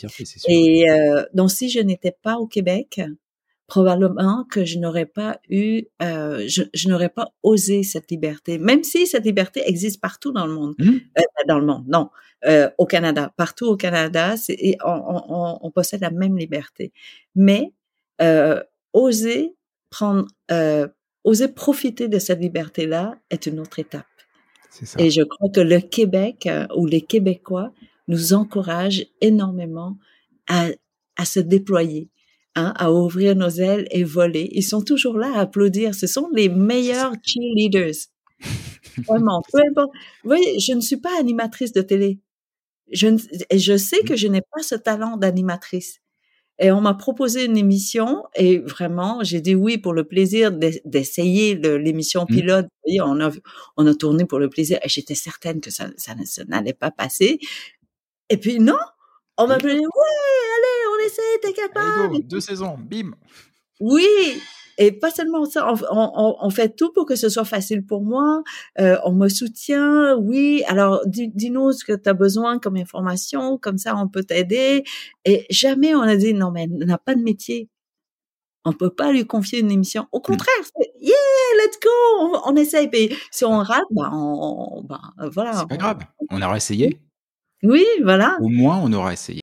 Et euh, donc, si je n'étais pas au Québec, probablement que je n'aurais pas eu, euh, je, je n'aurais pas osé cette liberté, même si cette liberté existe partout dans le monde, mmh. euh, dans le monde, non, euh, au Canada, partout au Canada, c'est, on, on, on, possède la même liberté, mais euh, oser prendre, oser profiter de cette liberté-là est une autre étape. Et je crois que le Québec euh, ou les Québécois nous encouragent énormément à, à se déployer, hein, à ouvrir nos ailes et voler. Ils sont toujours là à applaudir. Ce sont les meilleurs cheerleaders. Vraiment. Vous voyez, je ne suis pas animatrice de télé. Je, je sais que je n'ai pas ce talent d'animatrice. Et on m'a proposé une émission et vraiment, j'ai dit oui pour le plaisir d'essayer l'émission mmh. pilote. Vous on a, on a tourné pour le plaisir et j'étais certaine que ça, ça, n'allait pas passer. Et puis non, on m'a dit ouais, essaie, t'es capable. deux saisons, bim. Oui, et pas seulement ça, on, fait tout pour que ce soit facile pour moi. Euh, on me soutient, oui. Alors, dis-nous ce que tu as besoin comme information, comme ça on peut t'aider. Et jamais on a dit non, mais on n'a pas de métier. On peut pas lui confier une émission. Au mmh. contraire, c'est yeah, let's go, on, on essaye. Et si on rate, ben, on, ben, voilà. C'est pas grave. On aura essayé. Oui, voilà. Au moins, on aura essayé.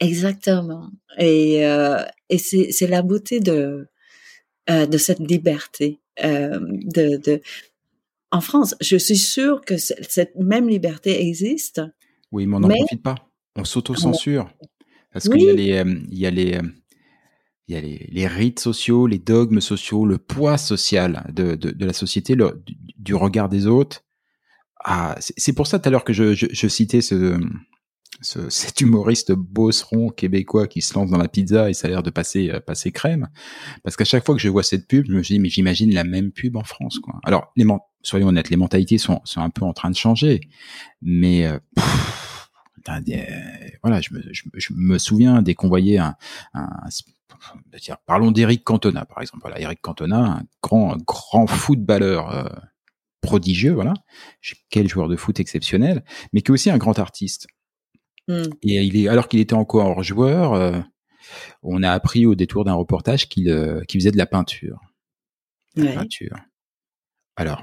Exactement. Et, euh, et c'est la beauté de, euh, de cette liberté. Euh, de, de, En France, je suis sûre que cette même liberté existe. Oui, mais on n'en profite pas. On s'auto-censure. Parce qu'il y a les, il y a les, il y a les, les, rites sociaux, les dogmes sociaux, le poids social de, de, de la société, le, du, regard des autres. Ah, c'est pour ça tout à l'heure que je, je, je citais ce, ce, cet humoriste bosseron québécois qui se lance dans la pizza et ça a l'air de passer euh, passer crème. Parce qu'à chaque fois que je vois cette pub je me dis mais j'imagine la même pub en France quoi. Alors les soyons honnêtes les mentalités sont, sont un peu en train de changer. Mais euh, voilà je me, je, me souviens dès qu'on voyait un, un parlons d'Eric Cantona par exemple. Voilà Eric Cantona un grand grand footballeur euh, prodigieux voilà. Quel joueur de foot exceptionnel mais qui est aussi un grand artiste Mmh. Et il est, alors qu'il était encore joueur, euh, on a appris au détour d'un reportage qu'il euh, faisait de la peinture. la peinture. Alors,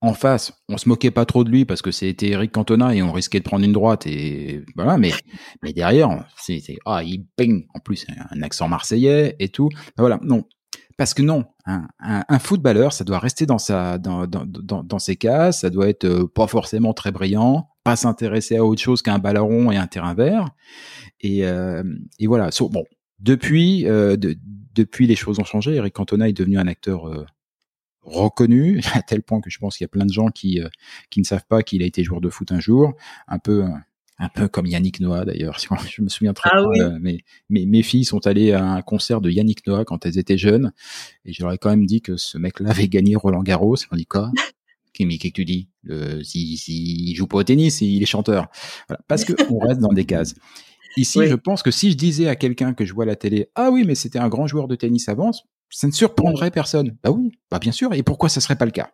en face, on se moquait pas trop de lui parce que c'était Eric Cantona et on risquait de prendre une droite et voilà. Mais mais derrière, c'était ah il ping en plus un accent marseillais et tout. Voilà, non, parce que non, un, un, footballeur, ça doit rester dans sa dans, dans, dans, dans ses cases, ça doit être euh, pas forcément très brillant, pas s'intéresser à autre chose qu'un ballon et un terrain vert. Et, euh, et voilà. bon, depuis, euh, depuis les choses ont changé. Eric Cantona est devenu un acteur euh, reconnu à tel point que je pense qu'il y a plein de gens qui qui ne savent pas qu'il a été joueur de foot un jour, un peu un peu comme Yannick Noah d'ailleurs. Je me souviens très Ah bien. oui. euh, mes, mes, mes filles sont allées à un concert de Yannick Noah quand elles étaient jeunes, et je leur ai quand même dit que ce mec-là avait gagné Roland Garros. M'ont dit quoi? Tu dis? Le- si, si, Il joue pas au tennis, il est chanteur. Voilà, parce que on reste dans des cases. Ici, Oui. je pense que si je disais à quelqu'un que je vois à la télé, ah oui, mais c'était un grand joueur de tennis avant, ça ne surprendrait personne. Bah oui, bah bien sûr. Et pourquoi ça serait pas le cas?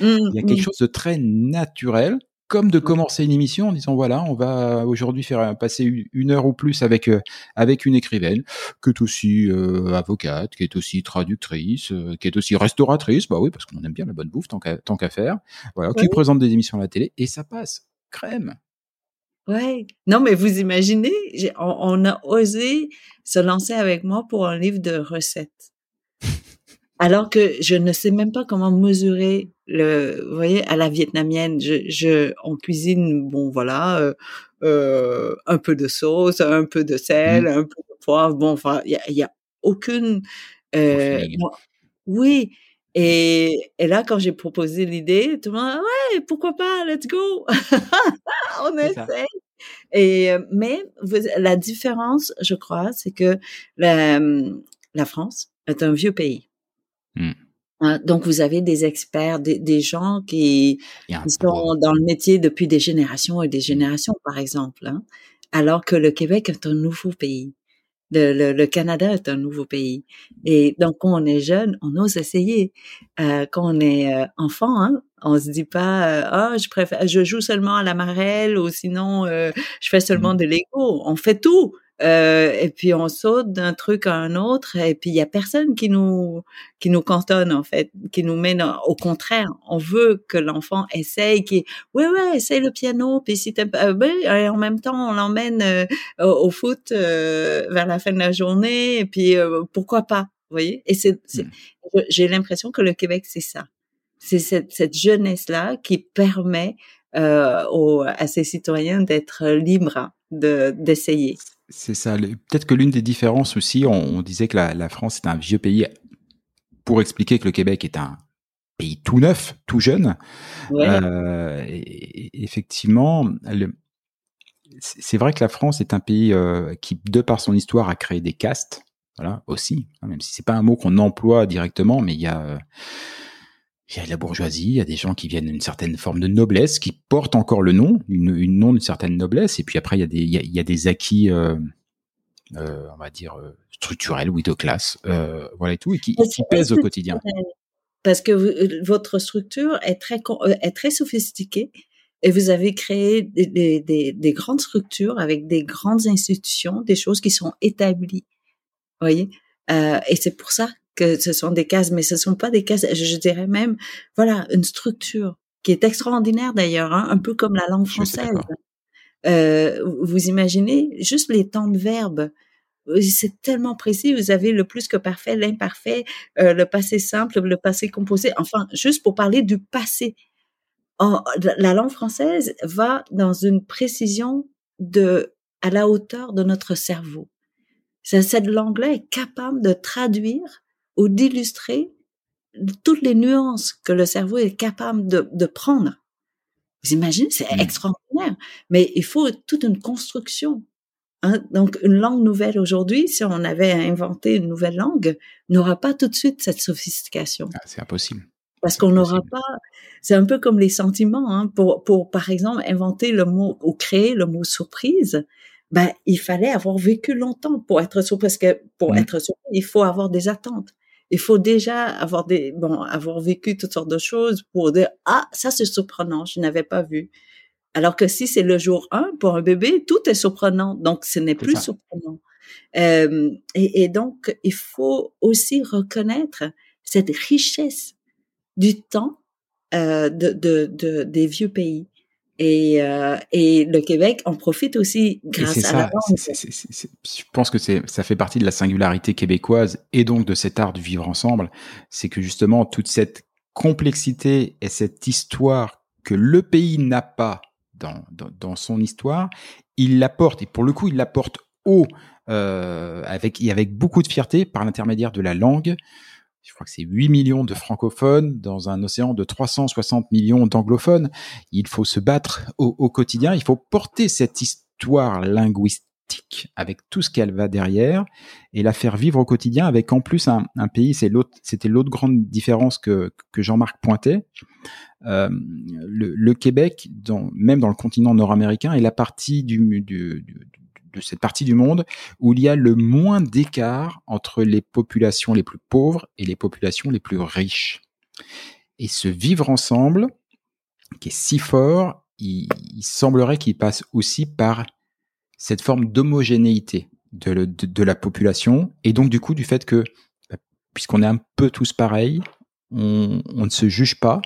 Mm, il y a quelque mm. chose de très naturel, comme de commencer une émission en disant voilà, on va aujourd'hui faire passer une- heure ou plus avec euh, avec une écrivaine, qui est aussi euh, avocate, qui est aussi traductrice, euh, qui est aussi restauratrice, bah oui, parce qu'on aime bien la bonne bouffe tant qu'à tant qu'à faire, voilà, qui présente des émissions à la télé et ça passe crème. Ouais. Non, mais vous imaginez, on a osé se lancer avec moi pour un livre de recettes. Alors que je ne sais même pas comment mesurer le, vous voyez, à la vietnamienne, je, je, on cuisine, bon, voilà, euh, euh, un peu de sauce, un peu de sel, un peu de poivre, bon, enfin, il y a, y a aucune, euh, bon, oui. Et, et là, quand j'ai proposé l'idée, tout le monde, ouais, pourquoi pas, let's go. on essaie. Et, euh, mais vous- la différence, je crois, c'est que la, la France est un vieux pays. Hmm. Hein, Donc, vous avez des experts, des, des gens qui, sont dans le métier depuis des générations et des générations, par exemple. hein. alors que le Québec est un nouveau pays. Le, le, le Canada est un nouveau pays. Et donc, quand on est jeune, on ose essayer. Euh, quand on est euh, enfant, hein, on se dit pas, euh, ah, je préfère, je joue seulement à la marelle ou sinon, je fais seulement de Lego. On fait tout. Euh, et puis on saute d'un truc à un autre et puis il y a personne qui nous qui nous cantonne en fait qui nous mène au contraire. On veut que l'enfant essaye qui ouais ouais essaye le piano puis si t'aimes pas euh, ben, et en même temps on l'emmène euh, au, au foot euh, vers la fin de la journée et puis pourquoi pas vous voyez? Et c'est c'est- Mm. j'ai l'impression que le Québec c'est ça. C'est cette, cette jeunesse là qui permet aux, à ses citoyens d'être libres de d'essayer C'est ça. Peut-être que l'une des différences aussi, on, on disait que la, la France est un vieux pays pour expliquer que le Québec est un pays tout neuf, tout jeune. ouais Euh, et- et effectivement, c'est vrai que la France est un pays euh, qui, de par son histoire, a créé des castes. Voilà, aussi. hein, Même si c'est pas un mot qu'on emploie directement, mais il y a, euh, il y a de la bourgeoisie, il y a des gens qui viennent d'une certaine forme de noblesse, qui portent encore le nom, une, une nom d'une certaine noblesse. Et puis après, il y a des, il y a, il y a des acquis, euh, euh, on va dire euh, structurels, oui, de classe, euh, voilà et tout, et qui, pèsent au quotidien. parce que vous- votre structure est très con- est très sophistiquée et vous avez créé des, des, des, des grandes structures avec des grandes institutions, des choses qui sont établies. Vous voyez, euh, et c'est pour ça que ce sont des cases, mais ce sont pas des cases. Je, je dirais même, voilà, une structure qui est extraordinaire d'ailleurs, hein, un peu comme la langue française. Euh, vous imaginez juste les temps de verbe. Euh, C'est tellement précis. Vous avez le plus que parfait, l'imparfait, euh, le passé simple, le passé composé. Enfin, juste pour parler du passé. En- la langue française va dans une précision de à la hauteur de notre cerveau. Cette langue-là est capable de traduire ou d'illustrer toutes les nuances que le cerveau est capable de, de prendre. Vous imaginez, c'est Mm. extraordinaire. Mais il faut toute une construction. hein. Donc, une langue nouvelle aujourd'hui, si on avait inventé une nouvelle langue, n'aura pas tout de suite cette sophistication. Ah, c'est impossible. Parce qu'on n'aura pas, c'est un peu comme les sentiments, hein. pour, pour, par exemple, inventer le mot ou créer le mot surprise, ben, il fallait avoir vécu longtemps pour être surpris, parce que pour Mm. être surpris, il faut avoir des attentes. Il faut déjà avoir des, bon, avoir vécu toutes sortes de choses pour dire, ah, ça c'est surprenant, je n'avais pas vu. Alors que si c'est le jour 1, pour un bébé, tout est surprenant. Donc, ce n'est plus ça. surprenant. Euh, et, et donc, il faut aussi reconnaître cette richesse du temps euh, de, de, de, des vieux pays. Et, euh, et le Québec en profite aussi grâce à la c'est- je pense que ça fait partie de la singularité québécoise et donc de cet art du vivre ensemble. C'est que justement toute cette complexité et cette histoire que le pays n'a pas dans, dans, dans son histoire, il l'apporte et pour le coup il l'apporte haut euh, avec et avec beaucoup de fierté par l'intermédiaire de la langue. Je crois que c'est 8 millions de francophones dans un océan de 360 millions d'anglophones. Il faut se battre au, quotidien, il faut porter cette histoire linguistique avec tout ce qu'elle va derrière et la faire vivre au quotidien avec en plus un, pays, c'était l'autre grande différence que, Jean-Marc pointait. Euh, le, Québec, même dans le continent nord-américain, est la partie du, du, du de cette partie du monde où il y a le moins d'écart entre les populations les plus pauvres et les populations les plus riches. Et ce vivre ensemble, qui est si fort, il, semblerait qu'il passe aussi par cette forme d'homogénéité de, de, la population, et donc du coup du fait que, puisqu'on est un peu tous pareils, on ne se juge pas,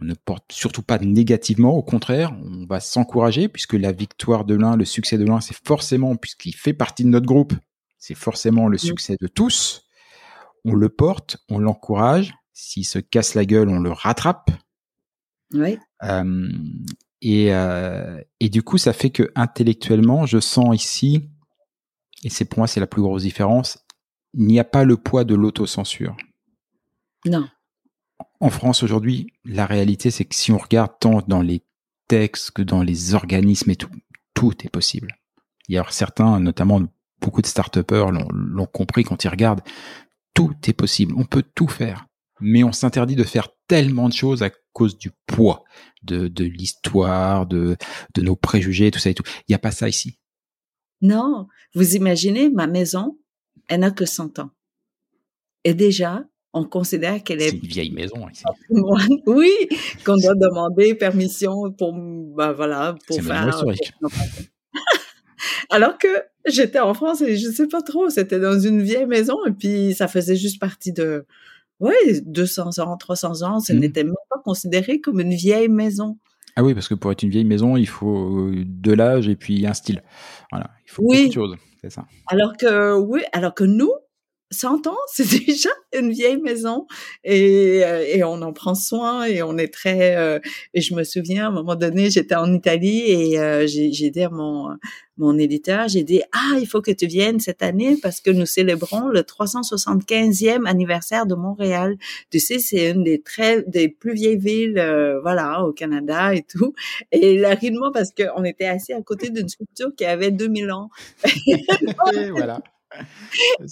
on ne porte surtout pas négativement, au contraire, on va s'encourager puisque la victoire de l'un, le succès de l'un, c'est forcément, puisqu'il fait partie de notre groupe, c'est forcément le succès de tous. On le porte, on l'encourage. S'il se casse la gueule, on le rattrape. Oui. Euh, et, euh, et du coup, ça fait que intellectuellement, je sens ici, et c'est pour moi c'est la plus grosse différence, il n'y a pas le poids de l'autocensure. Non en France aujourd'hui, la réalité, c'est que si on regarde tant dans les textes que dans les organismes et tout, tout est possible. Il y a certains, notamment beaucoup de start-upers l'ont compris quand ils regardent, tout est possible. On peut tout faire. Mais on s'interdit de faire tellement de choses à cause du poids de, l'histoire, de, de nos préjugés, tout ça et tout. Il n'y a pas ça ici. Non. Vous imaginez, ma maison, elle n'a que 100 ans. Et déjà, on considère qu'elle est... C'est une vieille maison ici. Oui, qu'on doit demander permission pour, ben voilà, pour faire... historique. Alors que j'étais en France et je sais pas trop, c'était dans une vieille maison et puis ça faisait juste partie de, ouais, 200 ans, 300 ans, ce mmh. n'était même pas considéré comme une vieille maison. Ah oui, parce que pour être une vieille maison, il faut de l'âge et puis un style. Voilà, il faut oui. de choses. C'est ça. Alors que, oui, alors que nous, 100 ans, c'est déjà une vieille maison et, euh, et on en prend soin et on est très. Euh, et je me souviens, à un moment donné, j'étais en Italie et euh, j'ai dit à mon mon éditeur, j'ai dit ah il faut que tu viennes cette année parce que nous célébrons le 375e anniversaire de Montréal. Tu sais, c'est une des très des plus vieilles villes, voilà, au Canada et tout. Et de moi parce qu'on était assis à côté d'une sculpture qui avait 2000 ans. et voilà.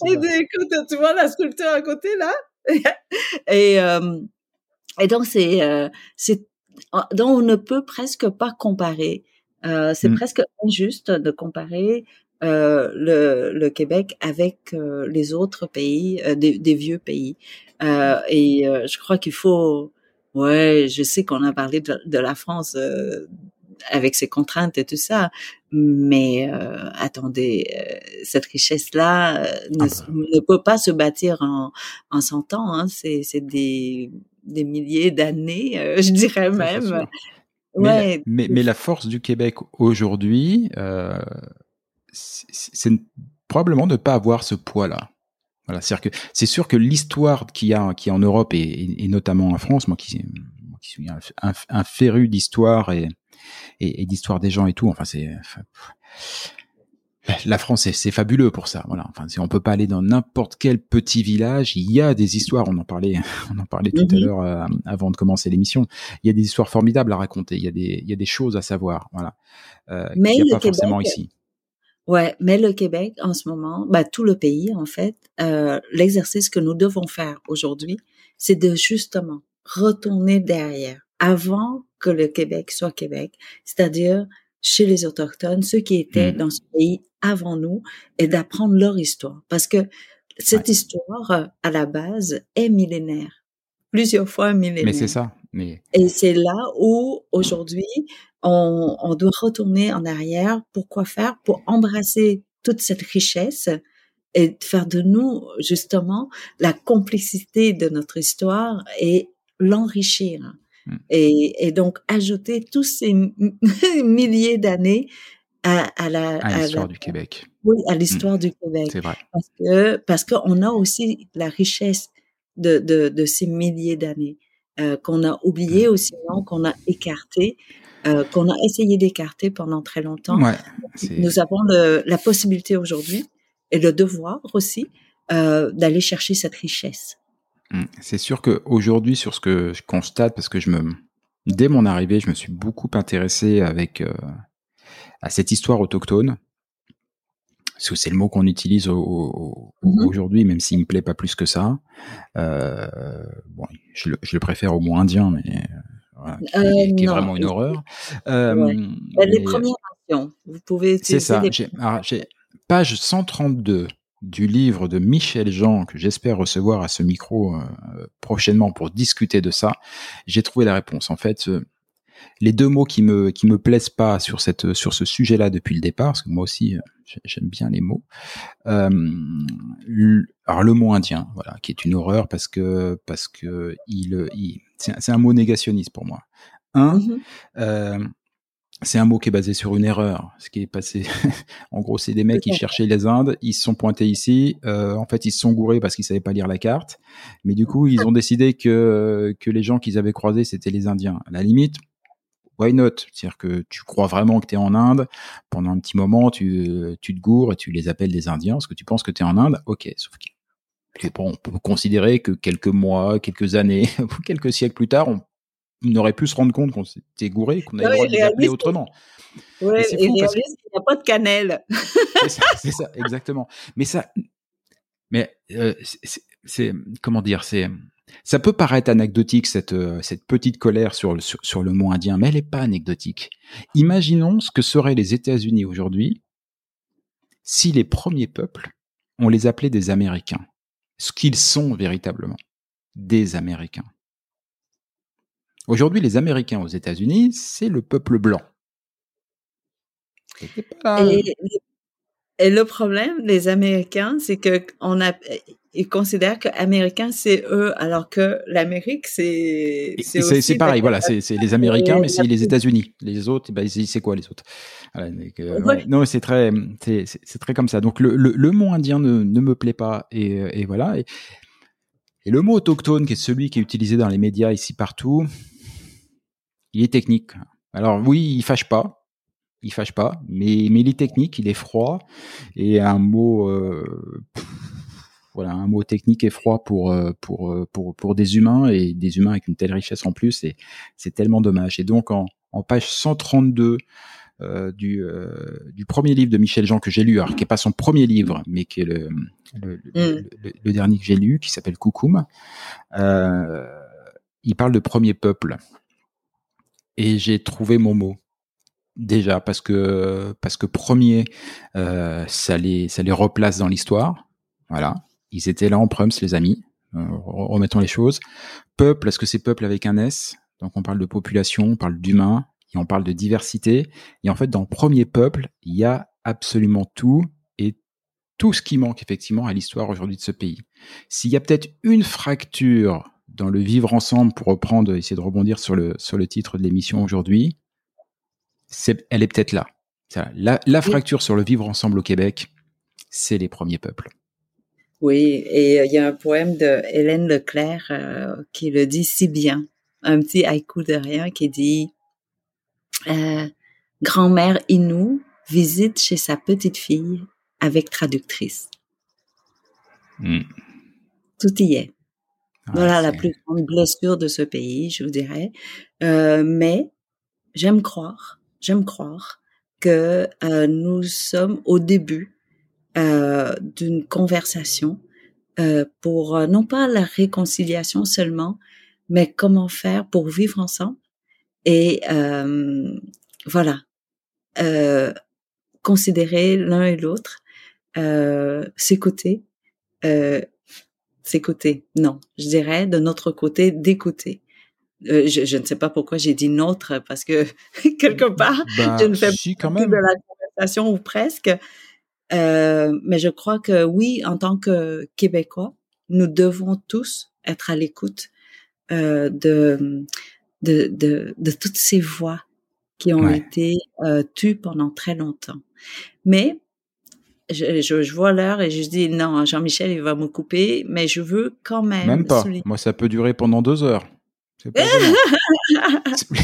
Et écoute, tu vois la sculpture à côté là? Et, euh, et donc c'est euh, c'est donc on ne peut presque pas comparer. Euh, c'est mmh. presque injuste de comparer le, le Québec avec les autres pays, des, des, vieux pays. et je crois qu'il faut, ouais, je sais qu'on a parlé de, de la France avec ses contraintes et tout ça. Mais euh, attendez, euh, cette richesse-là euh, ne, ah bah. ne, peut pas se bâtir en, en 100 ans. Hein. C'est, des, des milliers d'années, je dirais même. Mais, ouais. la, mais, mais, la force du Québec aujourd'hui, c'est probablement de ne pas avoir ce poids-là. Voilà, c'est sûr que l'histoire qu'il y a, qui en Europe et, et, et, notamment en France, moi qui, moi qui suis un, un, un féru d'histoire et, et, et d'histoire des gens et tout. Enfin, c'est la France, c'est fabuleux pour ça. Voilà. Enfin, on peut pas aller dans n'importe quel petit village. Il y a des histoires. On en parlait, on en parlait tout à mm-hmm. l'heure euh, avant de commencer l'émission. Il y a des histoires formidables à raconter. Il y a des, il y a des choses à savoir. Voilà. Euh, mais il n'y a pas Québec, forcément ici. Ouais, mais le Québec en ce moment, bah, tout le pays en fait, euh, l'exercice que nous devons faire aujourd'hui, c'est de justement retourner derrière avant que le Québec soit Québec, c'est-à-dire chez les autochtones, ceux qui étaient mmh. dans ce pays avant nous, et d'apprendre leur histoire. Parce que cette ouais. histoire, euh, à la base, est millénaire. Plusieurs fois millénaire. Mais c'est ça. Mais... Et c'est là où, aujourd'hui, on, on doit retourner en arrière. Pourquoi faire? Pour embrasser toute cette richesse et faire de nous, justement, la complicité de notre histoire et l'enrichir. Mmh. Et, et, donc ajouter tous ces milliers d'années à, à, la à l'histoire du Québec. Oui, à l'histoire mmh. du Québec. C'est vrai. Parce que parce qu'on a aussi la richesse de, de, de ces milliers d'années euh, qu'on a oublié ou sinon qu'on a écarté. Euh, qu'on a essayé d'écarter pendant très longtemps. Ouais, Nous avons le, la possibilité aujourd'hui et le devoir aussi euh, d'aller chercher cette richesse. Mmh. C'est sûr qu'aujourd'hui, sur ce que je constate, parce que je me, dès mon arrivée, je me suis beaucoup intéressé avec euh, à cette histoire autochtone. Parce que c'est le mot qu'on utilise au, mmh aujourd'hui, même s'il me plaît pas plus que ça. Euh, bon, je le, je le, préfère au mot indien, mais voilà, qui, euh, qui est vraiment une horreur. Euh, ouais. les premières nations, vous pouvez. C'est ça. J'ai page 132 du livre de Michel Jean, que j'espère recevoir à ce micro euh, prochainement pour discuter de ça, j'ai trouvé la réponse. En fait, euh, les deux mots qui me qui me plaisent pas sur cette sur ce sujet-là depuis le départ, parce que moi aussi euh, j'aime bien les mots. Euh, alors le mot indien, voilà, qui est une horreur parce que parce que il, il c'est un mot négationniste pour moi. Un, mmh euh, c'est un mot qui est basé sur une erreur. Ce qui est passé, en gros, c'est des mecs qui cherchaient les Indes, ils se sont pointés ici. Euh, en fait, ils se sont gourés parce qu'ils savaient pas lire la carte. Mais du coup, ils ont décidé que que les gens qu'ils avaient croisés c'était les Indiens. À la limite, why not? C'est-à-dire que tu crois vraiment que tu es en Inde. Pendant un petit moment, tu tu te gourres et tu les appelles des Indiens parce que tu penses que tu es en Inde. Ok, sauf que bon, on peut considérer que quelques mois, quelques années, ou quelques siècles plus tard, on on aurait pu se rendre compte qu'on s'était gouré, qu'on avait le droit de les appeler autrement. Ouais, et il n'y a pas de cannelle. c'est ça, exactement. Mais ça, mais euh, c'est comment dire, c'est ça peut paraître anecdotique cette euh, cette petite colère sur le sur, sur le mot indien, mais elle n'est pas anecdotique. Imaginons ce que seraient les États-Unis aujourd'hui si les premiers peuples on les appelait des Américains, ce qu'ils sont véritablement, des Américains. Aujourd'hui, les Américains aux États-Unis, c'est le peuple blanc. Et, le problème des Américains, c'est que on a, ils considèrent que Américains c'est eux, alors que l'Amérique c'est c'est pareil. Voilà, c'est les Américains, mais c'est les États-Unis. Les autres, bah, c'est quoi les autres? Voilà, Non, c'est très c'est très comme ça. Donc le, le, mot indien ne, ne me plaît pas et, et voilà. Et, et le mot autochtone, qui est celui qui est utilisé dans les médias ici partout, il est technique. Alors oui, il fâche pas, il fâche pas, mais, mais il est technique, il est froid, et un mot, euh, voilà, un mot technique et froid pour, euh, pour, euh, pour, pour des humains, et des humains avec une telle richesse en plus, et c'est tellement dommage. Et donc en, en page 132 euh, du, euh, du premier livre de Michel Jean que j'ai lu, alors qui est pas son premier livre, mais qui est le, le, le, mm. le dernier que j'ai lu, qui s'appelle Koukoum, il parle de premier peuple et j'ai trouvé mon mot déjà parce que parce que premier euh, ça les ça les replace dans l'histoire. Voilà. Ils étaient là en Prums les amis. Euh, remettons les choses. Peuple est-ce que c'est peuple avec un S? Donc on parle de population on parle d'humain et on parle de diversité. Et en fait dans premier peuple il y a absolument tout et tout ce qui manque effectivement à l'histoire aujourd'hui de ce pays. S'il y a peut-être une fracture dans le vivre ensemble, pour reprendre, essayer de rebondir sur le, sur le titre de l'émission aujourd'hui, c'est, elle est peut-être là. La, la fracture sur le vivre ensemble au Québec, c'est les premiers peuples. Oui, et euh, il y a un poème de Hélène Leclerc euh, qui le dit si bien. Un petit haïku de rien qui dit euh, Grand-mère Inou visite chez sa petite fille avec traductrice. Hmm. Tout y est voilà la plus grande blessure de ce pays, je vous dirais. Euh, mais j'aime croire, j'aime croire que euh, nous sommes au début euh, d'une conversation euh, pour euh, non pas la réconciliation seulement, mais comment faire pour vivre ensemble et euh, voilà considérer l'un et l'autre, s'écouter s'écouter. Non, je dirais de notre côté d'écouter. Euh, je, je, ne sais pas pourquoi j'ai dit notre parce que quelque part bah, je ne fais pas de la conversation ou presque. Euh, mais je crois que oui, en tant que Québécois, nous devons tous être à l'écoute euh, de, de, de, de toutes ces voix qui ont été euh, tues pendant très longtemps. Mais je, je, vois l'heure et je dis non, Jean-Michel, il va me couper, mais je veux quand même. Même pas. Moi, ça peut durer pendant deux heures. Pas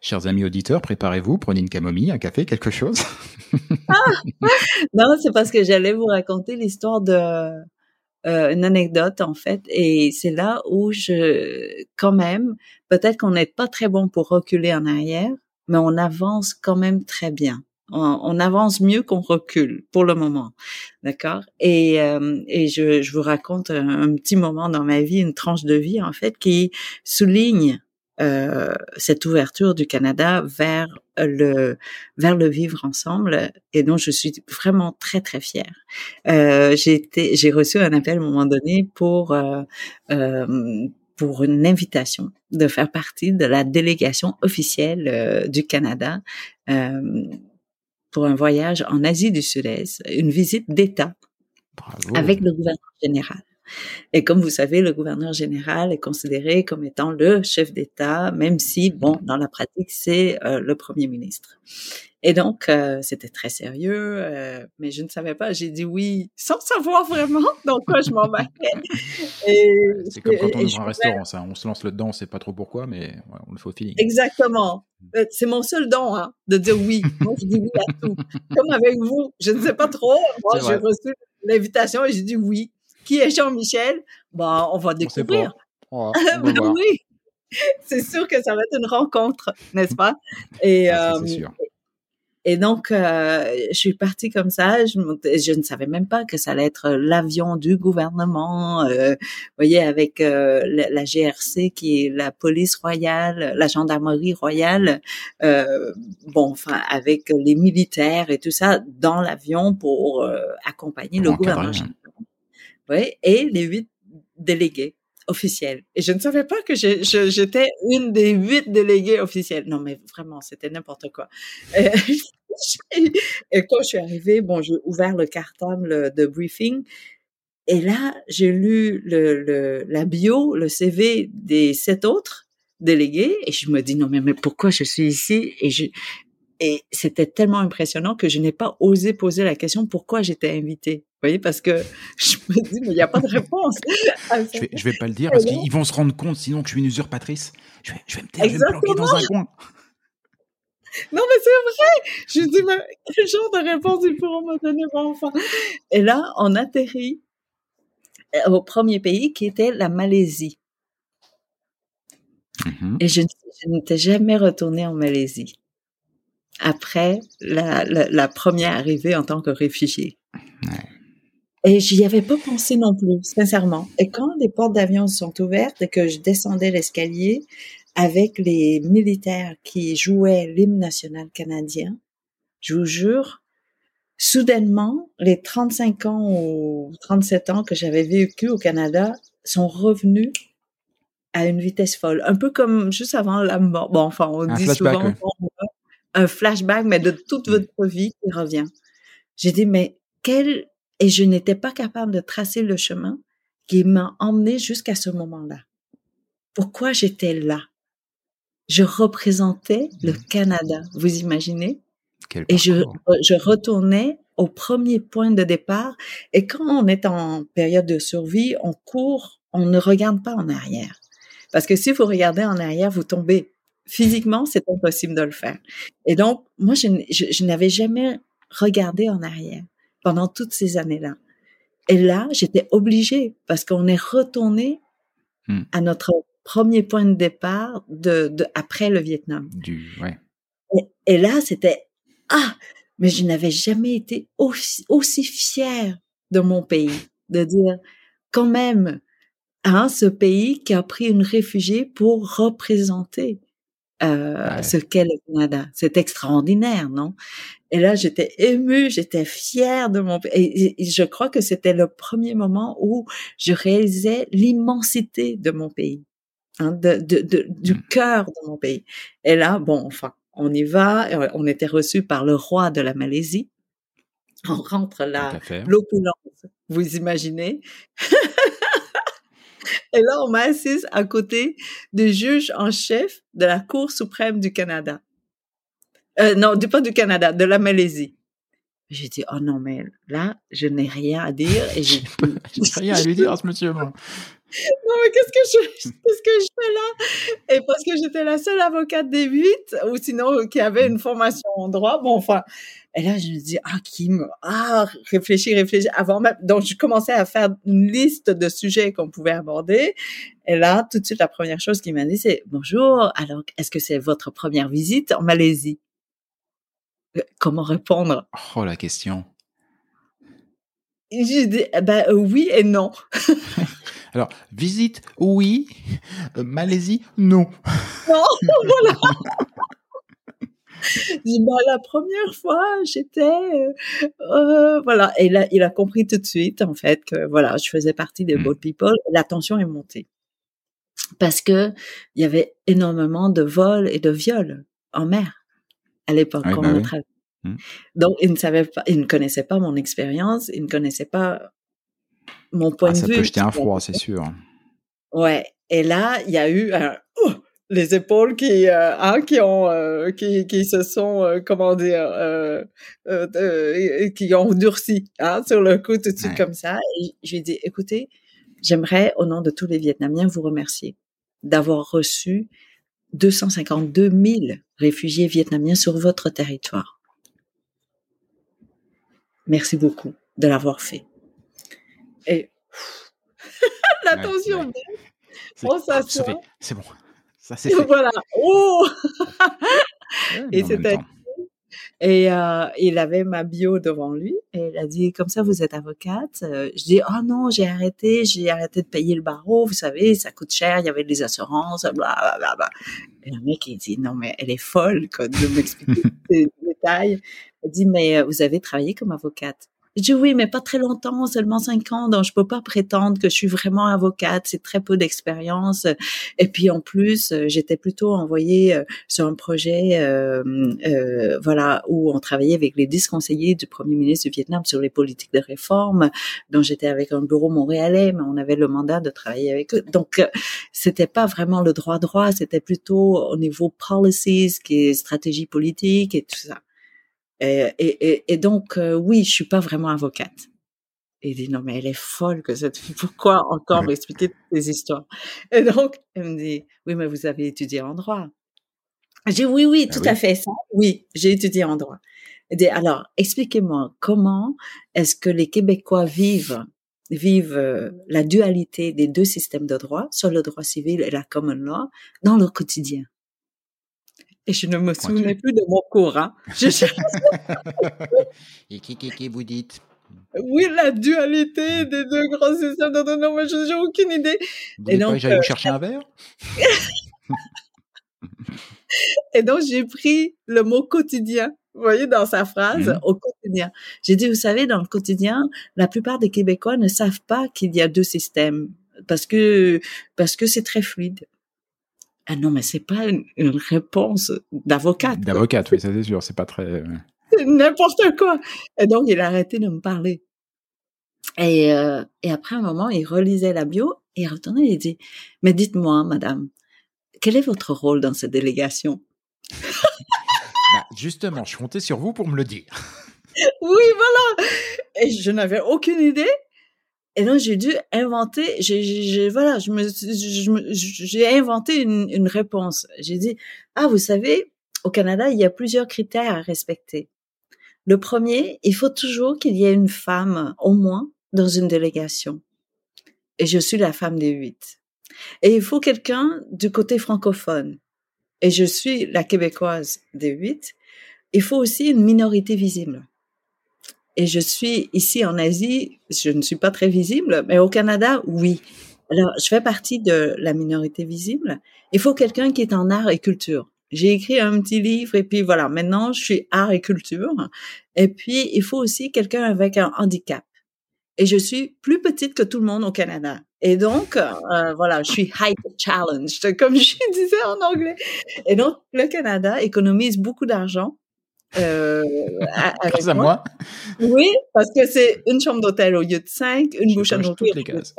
Chers amis auditeurs, préparez-vous, prenez une camomille, un café, quelque chose. ah non, c'est parce que j'allais vous raconter l'histoire de euh, une anecdote en fait, et c'est là où je, quand même, peut-être qu'on n'est pas très bon pour reculer en arrière, mais on avance quand même très bien. On, avance mieux qu'on recule pour le moment, d'accord? Et, euh, et je, je, vous raconte un, petit moment dans ma vie, une tranche de vie en fait, qui souligne euh, cette ouverture du Canada vers le vers le vivre ensemble et dont je suis vraiment très très fière. Euh, j'ai reçu un appel à un moment donné pour euh, euh, pour une invitation de faire partie de la délégation officielle euh, du Canada euh, pour un voyage en Asie du Sud-Est, une visite d'État avec le gouverneur général. Et comme vous savez, le gouverneur général est considéré comme étant le chef d'État, même si, bon, dans la pratique, c'est euh, le premier ministre. Et donc, euh, c'était très sérieux, euh, mais je ne savais pas. J'ai dit oui sans savoir vraiment dans quoi je m'embarquais. c'est comme quand on ouvre un restaurant, ça. On se lance le dedans, on ne sait pas trop pourquoi, mais on le fait au feeling. Exactement. Mm. C'est mon seul don, hein, de dire oui. Moi, je dis oui à tout. Comme avec vous, je ne sais pas trop. Moi, j'ai reçu l'invitation et j'ai dit oui qui est Jean-Michel? Bah, on va découvrir. Oui, c'est sûr que ça va être une rencontre, n'est-ce pas? Et ah, euh, et donc, euh, je suis partie comme ça. Je, je, ne savais même pas que ça allait être l'avion du gouvernement. Euh, vous voyez, avec euh, la, GRC qui est la police royale, la gendarmerie royale. Euh, bon, enfin, avec les militaires et tout ça dans l'avion pour euh, accompagner le gouvernement. Oui, et les huit délégués officiels. Et je ne savais pas que j'étais une des huit délégués officiels. Non, mais vraiment, c'était n'importe quoi. et quand je suis arrivée, bon, j'ai ouvert le cartable de briefing. Et là, j'ai lu le, le, la bio, le CV des sept autres délégués, et je me dis non mais, mais pourquoi je suis ici? Et je, et c'était tellement impressionnant que je n'ai pas osé poser la question pourquoi j'étais invitée. Vous voyez, parce que je me dis, mais il n'y a pas de réponse. je, vais, vais pas le dire parce qu'ils vont se rendre compte sinon que je suis une usurpatrice. Je vais, je vais me taire, je vais me planquer dans un coin. Non, mais c'est vrai! Je me dis, mais quel genre de réponse ils pourront me donner, enfant? Et là, on atterrit euh, au premier pays qui était la Malaisie. Mm-hmm. Et je, je n'étais jamais retournée en Malaisie après la, la, la, première arrivée en tant que réfugié. Et j'y avais pas pensé non plus, sincèrement. Et quand les portes d'avion sont ouvertes et que je descendais l'escalier avec les militaires qui jouaient l'hymne national canadien, je vous jure, soudainement, les 35 ans ou 37 ans que j'avais vécu au Canada sont revenus à une vitesse folle. Un peu comme juste avant la mort. Bon, enfin, on dit souvent un flashback, mais de toute votre vie qui revient. J'ai dit, mais quel... Et je n'étais pas capable de tracer le chemin qui m'a emmené jusqu'à ce moment-là. Pourquoi j'étais là? Je représentais le mmh. Canada, vous imaginez? et je, je retournais au premier point de départ. Et quand on est en période de survie, on court, on ne regarde pas en arrière. Parce que si vous regardez en arrière, vous tombez physiquement, c'est impossible de le faire. Et donc, moi, je, je, n'avais jamais regardé en arrière pendant toutes ces années-là. Et là, j'étais obligée parce qu'on est retourné hmm. à notre premier point de départ de, de après le Vietnam. Du, ouais. et, et, là, c'était ah, mais je n'avais jamais été aussi, aussi fière de mon pays, de dire quand même, hein, ce pays qui a pris une réfugiée pour représenter euh, ce qu'est le Canada. C'est extraordinaire, non? Et là, j'étais émue, j'étais fière de mon pays. Et, je crois que c'était le premier moment où je réalisais l'immensité de mon pays, hein, de, de, de, du mmh. cœur de mon pays. Et là, bon, enfin, on y va. On était reçu par le roi de la Malaisie. On rentre là, l'opulence, vous imaginez? Et là, on m'a assise à côté du juge en chef de la Cour suprême du Canada. Euh, non, du, pas du Canada, de la Malaisie. J'ai dit, oh non, mais là, je n'ai rien à dire. Et j'ai rien à lui dire à ce monsieur, moi. Non, mais qu'est-ce que je, qu'est-ce que je fais là? Et parce que j'étais la seule avocate des huit, ou sinon qui avait une formation en droit, bon, enfin. Et là, je me dis, ah, Kim, ah, réfléchis, réfléchis. Avant même, donc, je commençais à faire une liste de sujets qu'on pouvait aborder. Et là, tout de suite, la première chose qu'il m'a dit, c'est, bonjour, alors, est-ce que c'est votre première visite en Malaisie? Euh, comment répondre? Oh, la question. J'ai dit, eh ben, euh, oui et non. Alors, visite, oui. Euh, Malaisie, non. Non, voilà. bah, la première fois, j'étais, euh, euh, voilà, et là, il a compris tout de suite, en fait, que voilà, je faisais partie des mmh. bold people. La tension est montée parce que il y avait énormément de vols et de viols en mer à l'époque quand bah on mmh. Donc, il ne savait pas, il ne connaissait pas mon expérience, il ne connaissait pas mon point ah, de vue. Ça peut jeter un froid, c'est sûr. Ouais. Et là, il y a eu un, oh, les épaules qui euh, hein, qui ont euh, qui qui se sont euh, comment dire euh, qui ont durci hein, sur le coup tout de suite comme ça. Et j'ai dit écoutez j'aimerais au nom de tous les Vietnamiens vous remercier d'avoir reçu 252 000 réfugiés vietnamiens sur votre territoire. Merci beaucoup de l'avoir fait. Et l'attention ouais, on s'assoit. c'est bon voilà. Oh et c'était et euh, il avait ma bio devant lui et il a dit comme ça vous êtes avocate? Euh, je dis oh non j'ai arrêté j'ai arrêté de payer le barreau vous savez ça coûte cher il y avait des assurances bla bla bla. Et le mec il dit non mais elle est folle quoi, de m'expliquer ces détails. Il dit mais euh, vous avez travaillé comme avocate. Je dis oui, mais pas très longtemps, seulement cinq ans, donc je peux pas prétendre que je suis vraiment avocate. C'est très peu d'expérience. Et puis en plus, euh, j'étais plutôt envoyée euh, sur un projet, euh, euh, voilà, où on travaillait avec les dix conseillers du premier ministre du Vietnam sur les politiques de réforme. Donc j'étais avec un bureau montréalais, mais on avait le mandat de travailler avec eux. Donc c'était pas vraiment le droit droit, c'était plutôt au niveau policies, qui est stratégie politique et tout ça. Et, et, et donc, euh, oui, je suis pas vraiment avocate. Et il dit, non, mais elle est folle que cette fille. Pourquoi encore m'expliquer toutes ces histoires? Et donc, elle me dit, oui, mais vous avez étudié en droit. J'ai oui, oui, bah tout à fait ça. Oui, j'ai étudié en droit. Elle dit, alors, expliquez-moi, comment est-ce que les Québécois vivent vivent euh, la dualité des deux systèmes de droit, sur le droit civil et la common law, dans leur quotidien? Et je ne me souvenais plus de mon cours. Hein. Je et qui, qui, qui vous dites? Oui, la dualité des deux grands systèmes. Non, non, mais je n'ai aucune idée. Vous et donc, j'allais euh, chercher un verre? Et donc, j'ai pris le mot quotidien, vous voyez, dans sa phrase, mmh. au quotidien. J'ai dit, vous savez, dans le quotidien, la plupart des Québécois ne savent pas qu'il y a deux systèmes parce que parce que c'est très fluide. Ah non, mais c'est pas une, réponse d'avocate. D'avocate, oui, ça c'est sûr, c'est pas très. Euh, n'importe quoi. Et donc il a arrêté de me parler. Et, euh, et après un moment, il relisait la bio et il retournait et il dit Mais dites-moi, madame, quel est votre rôle dans cette délégation? Bah, Justement, je comptais sur vous pour me le dire. oui, voilà. Et je n'avais aucune idée. Et donc j'ai dû inventer, j'ai, voilà, j'ai inventé une réponse. J'ai dit ah vous savez, au Canada il y a plusieurs critères à respecter. Le premier, il faut toujours qu'il y ait une femme au moins dans une délégation. Et je suis la femme des huit. Et il faut quelqu'un du côté francophone. Et je suis la québécoise des huit. Il faut aussi une minorité visible et je suis ici en Asie, je ne suis pas très visible, mais au Canada, oui. Alors, je fais partie de la minorité visible. Il faut quelqu'un qui est en art et culture. J'ai écrit un petit livre et puis voilà, maintenant je suis art et culture. Et puis, il faut aussi quelqu'un avec un handicap. Et je suis plus petite que tout le monde au Canada. Et donc, euh, voilà, je suis height challenged, comme je disais en anglais. Et donc, le Canada économise beaucoup d'argent euh, à, moi. Oui, parce que c'est une chambre d'hôtel au lieu de cinq, une bouche à nourrir. les cases.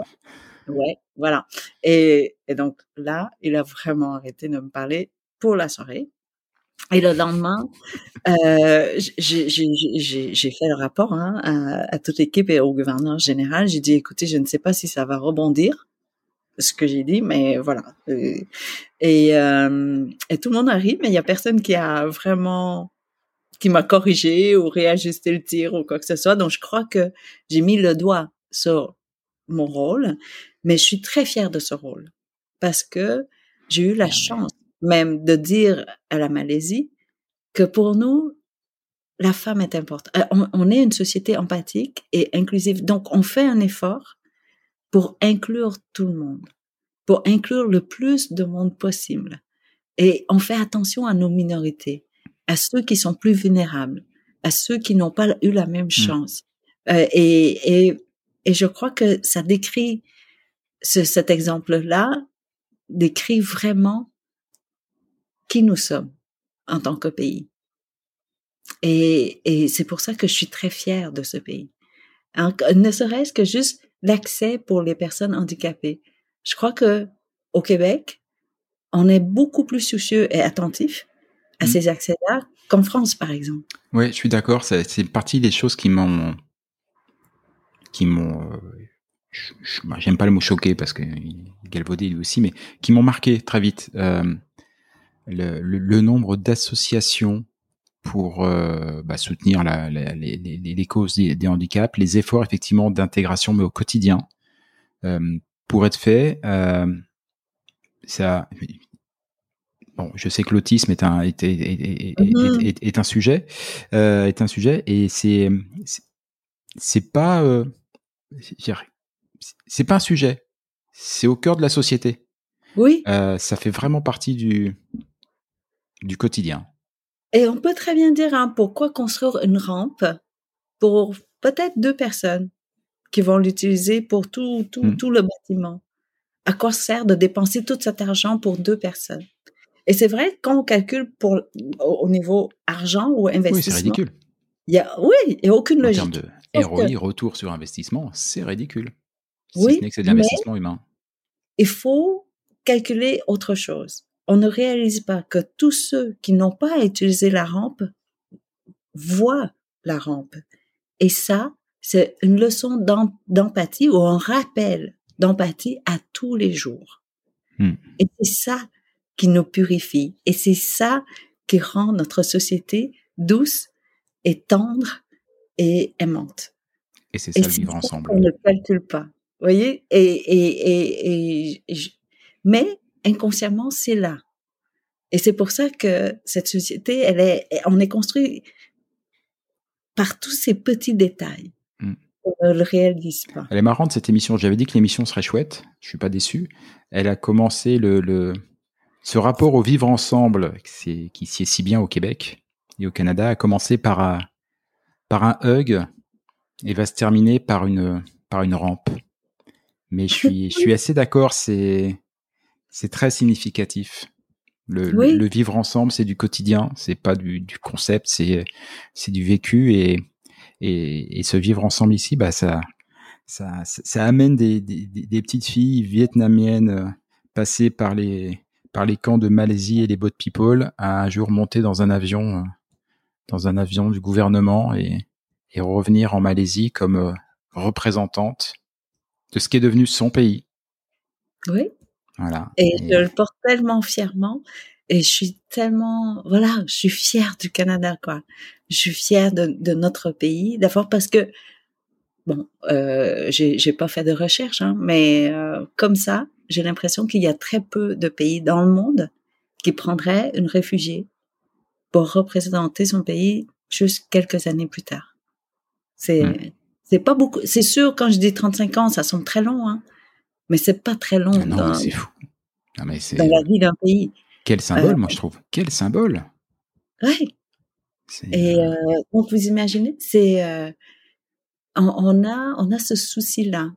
Ouais, voilà. Et, et donc là, il a vraiment arrêté de me parler pour la soirée. Et le lendemain, euh, j'ai fait le rapport hein, à, à, toute l'équipe et au gouverneur général. J'ai dit, écoutez, je ne sais pas si ça va rebondir, ce que j'ai dit, mais voilà. Et, euh, et tout le monde a ri, mais il y a personne qui a vraiment qui m'a corrigé ou réajusté le tir ou quoi que ce soit. Donc, je crois que j'ai mis le doigt sur mon rôle, mais je suis très fière de ce rôle parce que j'ai eu la Ah, chance même de dire à la Malaisie que pour nous, la femme est importante. Euh, On, on est une société empathique et inclusive. Donc, on fait un effort pour inclure tout le monde, pour inclure le plus de monde possible. Et on fait attention à nos minorités, à ceux qui sont plus vulnérables, à ceux qui n'ont pas eu la même chance. Euh, et, et, et je crois que ça décrit, ce, cet exemple-là décrit vraiment qui nous sommes en tant que pays. Et, et c'est pour ça que je suis très fière de ce pays. En- ne serait-ce que juste l'accès pour les personnes handicapées. Je crois que au Québec, on est beaucoup plus soucieux et attentif à Mm. ces accès-là qu'en France, par exemple. Ouais, je suis d'accord. C'est partie des choses qui m'ont, qui m'ont, euh, bah, j'aime pas le mot choqué parce que galvaudé lui aussi, mais qui m'ont marqué très vite. Euh, le, le- le nombre d'associations pour euh, bah, soutenir la, la- les, causes des, des handicaps, les efforts effectivement d'intégration, mais au quotidien, pour être fait. Ça, bon, je sais que l'autisme est un est, est, est, est- est un sujet, euh, est un sujet, et c'est c'est- pas euh, c'est pas un sujet, c'est au cœur de la société. Oui, Euh, ça fait vraiment partie du du quotidien. et on peut très bien dire hein, pourquoi construire une rampe pour peut-être deux personnes qui vont l'utiliser pour tout, tout, Mm. tout le bâtiment? À quoi sert de dépenser tout cet argent pour deux personnes? Et c'est vrai, quand on calcule pour, au, au niveau argent ou Oui, c'est investissement, ridicule. il y a, oui, il n'y a aucune En termes logique. de que- ROI, retour sur investissement, c'est ridicule. Oui, si ce n'est que c'est de l'investissement humain. il faut calculer autre chose. On ne réalise pas que tous ceux qui n'ont pas utilisé la rampe voient la rampe. Et ça, c'est une leçon d'em- d'empathie ou un rappel d'empathie à tous les jours. Hmm. Et c'est ça qui nous purifie. Et c'est ça qui rend notre société douce et tendre et aimante. Et c'est Et ça le c'est vivre ensemble. qu'on ne calcule pas. Vous voyez? Et, et, et, et, je- mais inconsciemment, c'est là. Et c'est pour ça que cette société, elle est, on est construit par tous ces petits détails. Mm. On ne le réalise pas. Elle est marrante cette émission. J'avais dit que l'émission serait chouette. Je suis pas déçu. Elle a commencé le, le ce rapport au vivre ensemble, qui sied si bien au Québec et au Canada, a commencé par un par un hug et va se terminer par une par une rampe. Mais je suis je suis assez d'accord. C'est c'est très significatif. Le, Oui. le, le vivre ensemble, c'est du quotidien. C'est pas du, du concept. C'est c'est du vécu et et, et ce vivre ensemble ici, bah ça, ça, amène des, des, des- des petites filles vietnamiennes euh, passées par les, par les camps de Malaisie et les boat people à un jour monter dans un avion, euh, dans un avion du gouvernement et, et revenir en Malaisie comme euh, représentante de ce qui est devenu son pays. Oui. Voilà. Et Et- je le porte tellement fièrement. Et je suis tellement, voilà, je suis fière du Canada, quoi. Je suis fière de, de notre pays. D'abord parce que, bon, euh, j'ai, j'ai pas fait de recherche, hein, mais euh, comme ça, j'ai l'impression qu'il y a très peu de pays dans le monde qui prendraient une réfugiée pour représenter son pays juste quelques années plus tard. C'est, c'est pas beaucoup. C'est sûr, quand je dis 35 ans, ça semble très long, hein, mais c'est pas très long Ah non, dans, c'est fou. Non, mais c'est dans la vie d'un pays. quel symbole, Euh, moi je trouve. Quel symbole. C'est, Et euh, euh, donc vous imaginez, c'est euh, on, on a on a ce souci-là.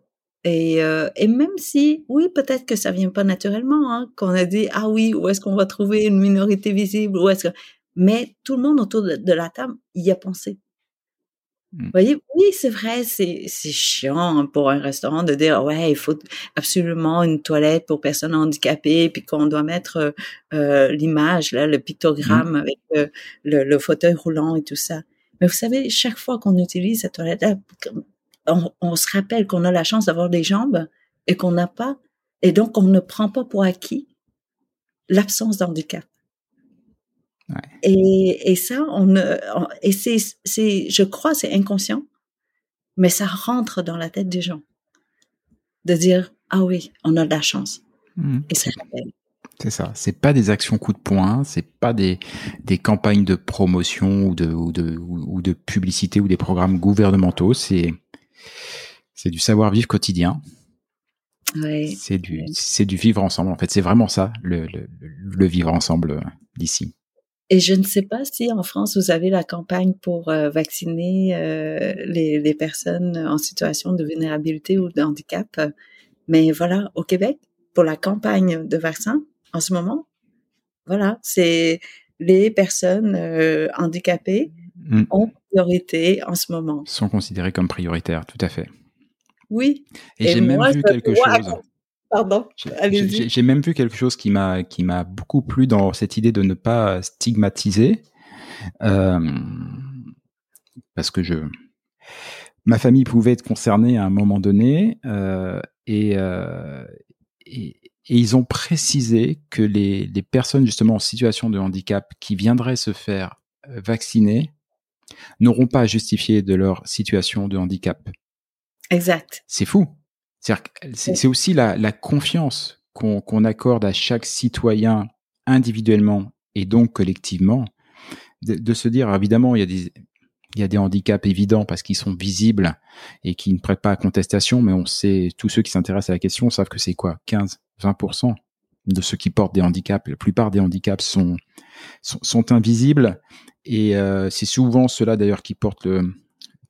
Et, euh, et même si, oui, peut-être que ça vient pas naturellement, hein, qu'on a dit ah oui, où est-ce qu'on va trouver une minorité visible, où est-ce que, mais tout le monde autour de, de la table y a pensé. Mm. Vous voyez, oui, c'est vrai, c'est c'est chiant hein, pour un restaurant de dire ouais, il faut absolument une toilette pour personnes handicapées, puis qu'on doit mettre euh, euh, l'image là, le pictogramme avec euh, le, le fauteuil roulant et tout ça. Mais vous savez, chaque fois qu'on utilise cette toilette-là, on, on se rappelle qu'on a la chance d'avoir des jambes et qu'on n'a pas, et donc on ne prend pas pour acquis l'absence d'handicap. Et, et ça, on, on et c'est, c'est, je crois, c'est inconscient, mais ça rentre dans la tête des gens de dire ah oui, on a de la chance. Mmh. Et ça rappelle. C'est ça. C'est pas des actions coup de poing, c'est pas des, des campagnes de promotion ou de, ou de, ou de publicité ou des programmes gouvernementaux. C'est, c'est du savoir-vivre quotidien. C'est du, c'est du vivre ensemble. En fait, c'est vraiment ça, le, le, le vivre ensemble euh, d'ici. Et je ne sais pas si en France vous avez la campagne pour euh, vacciner euh, les, les, personnes en situation de vulnérabilité ou de handicap, mais voilà, au Québec, pour la campagne de vaccin, en ce moment, voilà, c'est les personnes euh, handicapées Mm. ont priorité en ce moment. Sont considérés comme prioritaires, tout à fait. Oui. Et, j'ai même vu quelque chose. Pardon, J'ai- même vu quelque chose qui m'a qui m'a beaucoup plu dans cette idée de ne pas stigmatiser, euh, parce que je ma famille pouvait être concernée à un moment donné euh, et, euh, et et ils ont précisé que les les personnes justement en situation de handicap qui viendraient se faire vacciner n'auront pas à justifier de leur situation de handicap. Exact. C'est fou. C'est aussi la, la confiance qu'on accorde à chaque citoyen individuellement et donc collectivement, de, de se dire, évidemment, il y a des, il y a des handicaps évidents parce qu'ils sont visibles et qui ne prêtent pas à contestation, mais on sait, tous ceux qui s'intéressent à la question savent que c'est quoi, 15, 20% de ceux qui portent des handicaps. La plupart des handicaps sont, sont, sont invisibles et euh, c'est souvent ceux-là d'ailleurs qui portent le,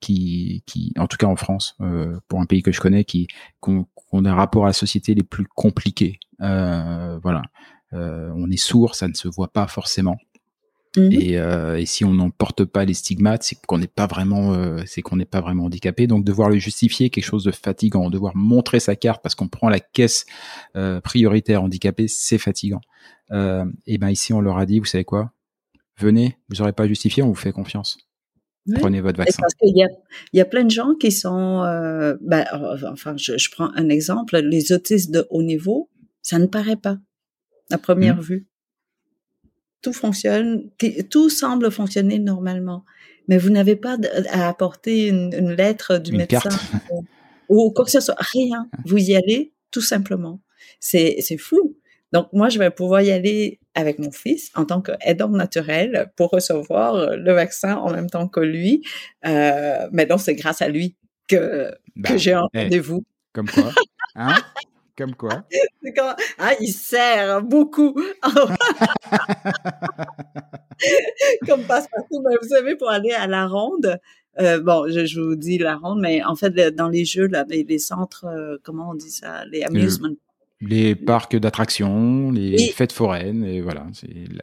qui, qui, en tout cas en France, euh, pour un pays que je connais, qui, qu'on, a un rapport à la société les plus compliqués. Euh, voilà. Euh, on est sourd, ça ne se voit pas forcément. Mhm. Et, euh, et si on n'en porte pas les stigmates, c'est qu'on n'est pas vraiment, euh, c'est qu'on n'est pas vraiment handicapé. Donc devoir le justifier, quelque chose de fatigant, devoir montrer sa carte parce qu'on prend la caisse euh, prioritaire handicapé, c'est fatigant. Euh, et ben ici on leur a dit, vous savez quoi? Venez, vous n'aurez pas à justifier, on vous fait confiance. Oui. Prenez votre vaccin. Parce qu'il y a, il y a plein de gens qui sont, euh, ben, euh, enfin, je, je prends un exemple, les autistes de haut niveau, ça ne paraît pas à première Mhm. vue. Tout fonctionne, tout semble fonctionner normalement, mais vous n'avez pas à apporter une, une lettre du Une médecin ou quoi que ce soit, rien. Vous y allez tout simplement. C'est c'est fou. Donc moi, je vais pouvoir y aller avec mon fils en tant qu'aidant naturel pour recevoir le vaccin en même temps que lui. Euh, mais donc, c'est grâce à lui que, Bah, que j'ai un eh. rendez-vous. Comme quoi Hein? Comme quoi quand- Ah, il sert beaucoup. Comme passe-partout. Mais vous savez, pour aller à la ronde, euh, bon, je, je vous dis la ronde, mais en fait, dans les jeux, là, les, les centres, euh, comment on dit ça, les amusement. Les parcs d'attractions, les Oui. fêtes foraines, et voilà.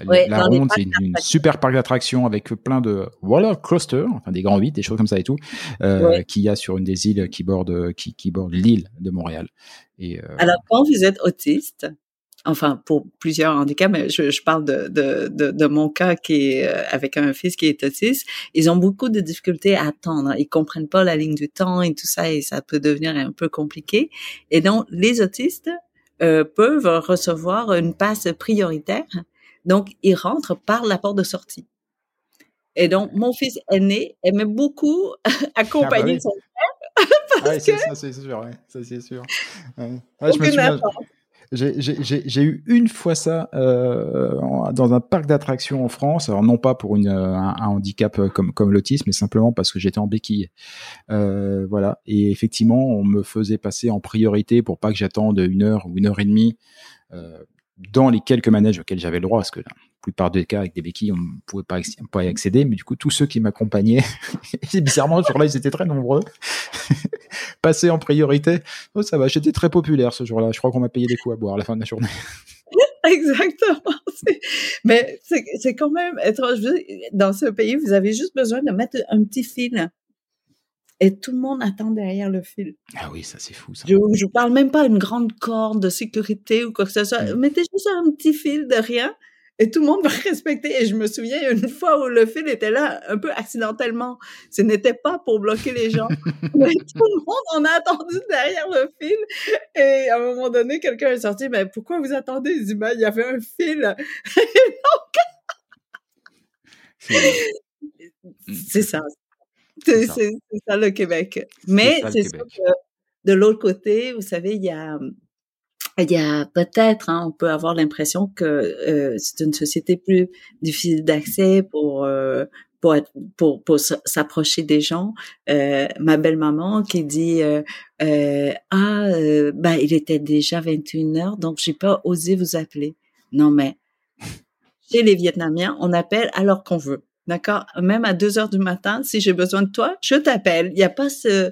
La, Ouais, ronde, c'est une, une super parc d'attractions avec plein de roller coasters, enfin des grands vides, des choses comme ça et tout, euh, Ouais. qu'il y a sur une des îles qui borde qui, qui borde l'île de Montréal. Et euh, Alors, quand vous êtes autiste, enfin, pour plusieurs handicaps, mais je, je parle de, de, de, de mon cas qui est euh, avec un fils qui est autiste, ils ont beaucoup de difficultés à attendre. Ils comprennent pas la ligne du temps et tout ça, et ça peut devenir un peu compliqué. Et donc, les autistes euh, peuvent recevoir une passe prioritaire. Donc, ils rentrent par la porte de sortie. Et donc, mon fils aîné aimait beaucoup accompagner oui. son ah ouais, c'est ça, c'est sûr, ouais, ça c'est sûr. Ouais. Ouais, je me aucune souviens, attente. J'ai- eu une fois ça euh, dans un parc d'attractions en France. Alors non pas pour une, euh, un, un handicap euh, comme, comme l'autisme, mais simplement parce que j'étais en béquille. Euh, voilà. Et effectivement, on me faisait passer en priorité pour pas que j'attende une heure ou une heure et demie euh, dans les quelques manèges auxquels j'avais le droit, parce que la plupart des cas avec des béquilles, on ne pouvait pas, y accéder. Mais du coup, tous ceux qui m'accompagnaient, bizarrement, ce jour-là, ils étaient très nombreux, passaient en priorité. Oh, ça va, j'étais très populaire ce jour-là. Je crois qu'on m'a payé des coups à boire à la fin de la journée. Exactement. Mais c'est quand même étrange. Dans ce pays, vous avez juste besoin de mettre un petit fil. Et tout le monde attend derrière le fil. Ah oui, ça c'est fou ça. Je vous parle même pas d'une grande corde de sécurité ou quoi que ce soit. Mm. Mettez juste un petit fil de rien et tout le monde va respecter. Et je me souviens une fois où le fil était là un peu accidentellement. Ce n'était pas pour bloquer les gens. Mais tout le monde en a attendu derrière le fil. Et à un moment donné, quelqu'un est sorti, mais pourquoi vous attendez? Il dit, ben, il y avait un fil. C'est ça. C'est ça. le Québec. Mais c'est sûr que de l'autre côté, vous savez, il y a il y a peut-être, hein, on peut avoir l'impression que euh, c'est une société plus difficile d'accès pour euh, pour être, pour, pour s'approcher des gens. Euh, ma belle maman qui dit euh, euh, ah ben il était déjà 21 heures donc j'ai pas osé vous appeler. Non mais chez les Vietnamiens on appelle alors qu'on veut. D'accord? Même à 2 heures du matin, si j'ai besoin de toi, je t'appelle. Il n'y a pas ce,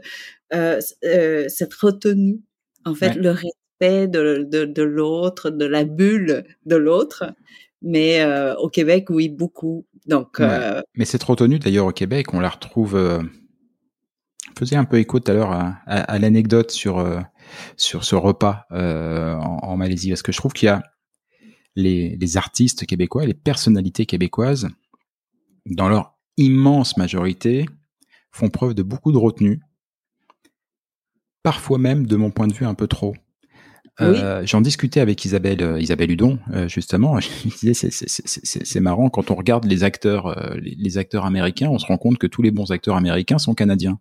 cette retenue. En fait, le respect de, de, de l'autre, de la bulle de l'autre. Mais euh, au Québec, oui, beaucoup. Donc, euh, Mais cette retenue, d'ailleurs, au Québec, on la retrouve. Euh, faisait un peu écho tout à l'heure à, à, l'anecdote sur euh, sur ce repas euh, en, en, Malaisie, parce que je trouve qu'il y a les, les artistes québécois, les personnalités québécoises, dans leur immense majorité, font preuve de beaucoup de retenue, parfois même, de mon point de vue, un peu trop. Euh, J'en discutais avec Isabelle, euh, Isabelle Hudon, euh, justement. Je disais, c'est marrant quand on regarde les acteurs, les, les, acteurs américains, on se rend compte que tous les bons acteurs américains sont canadiens,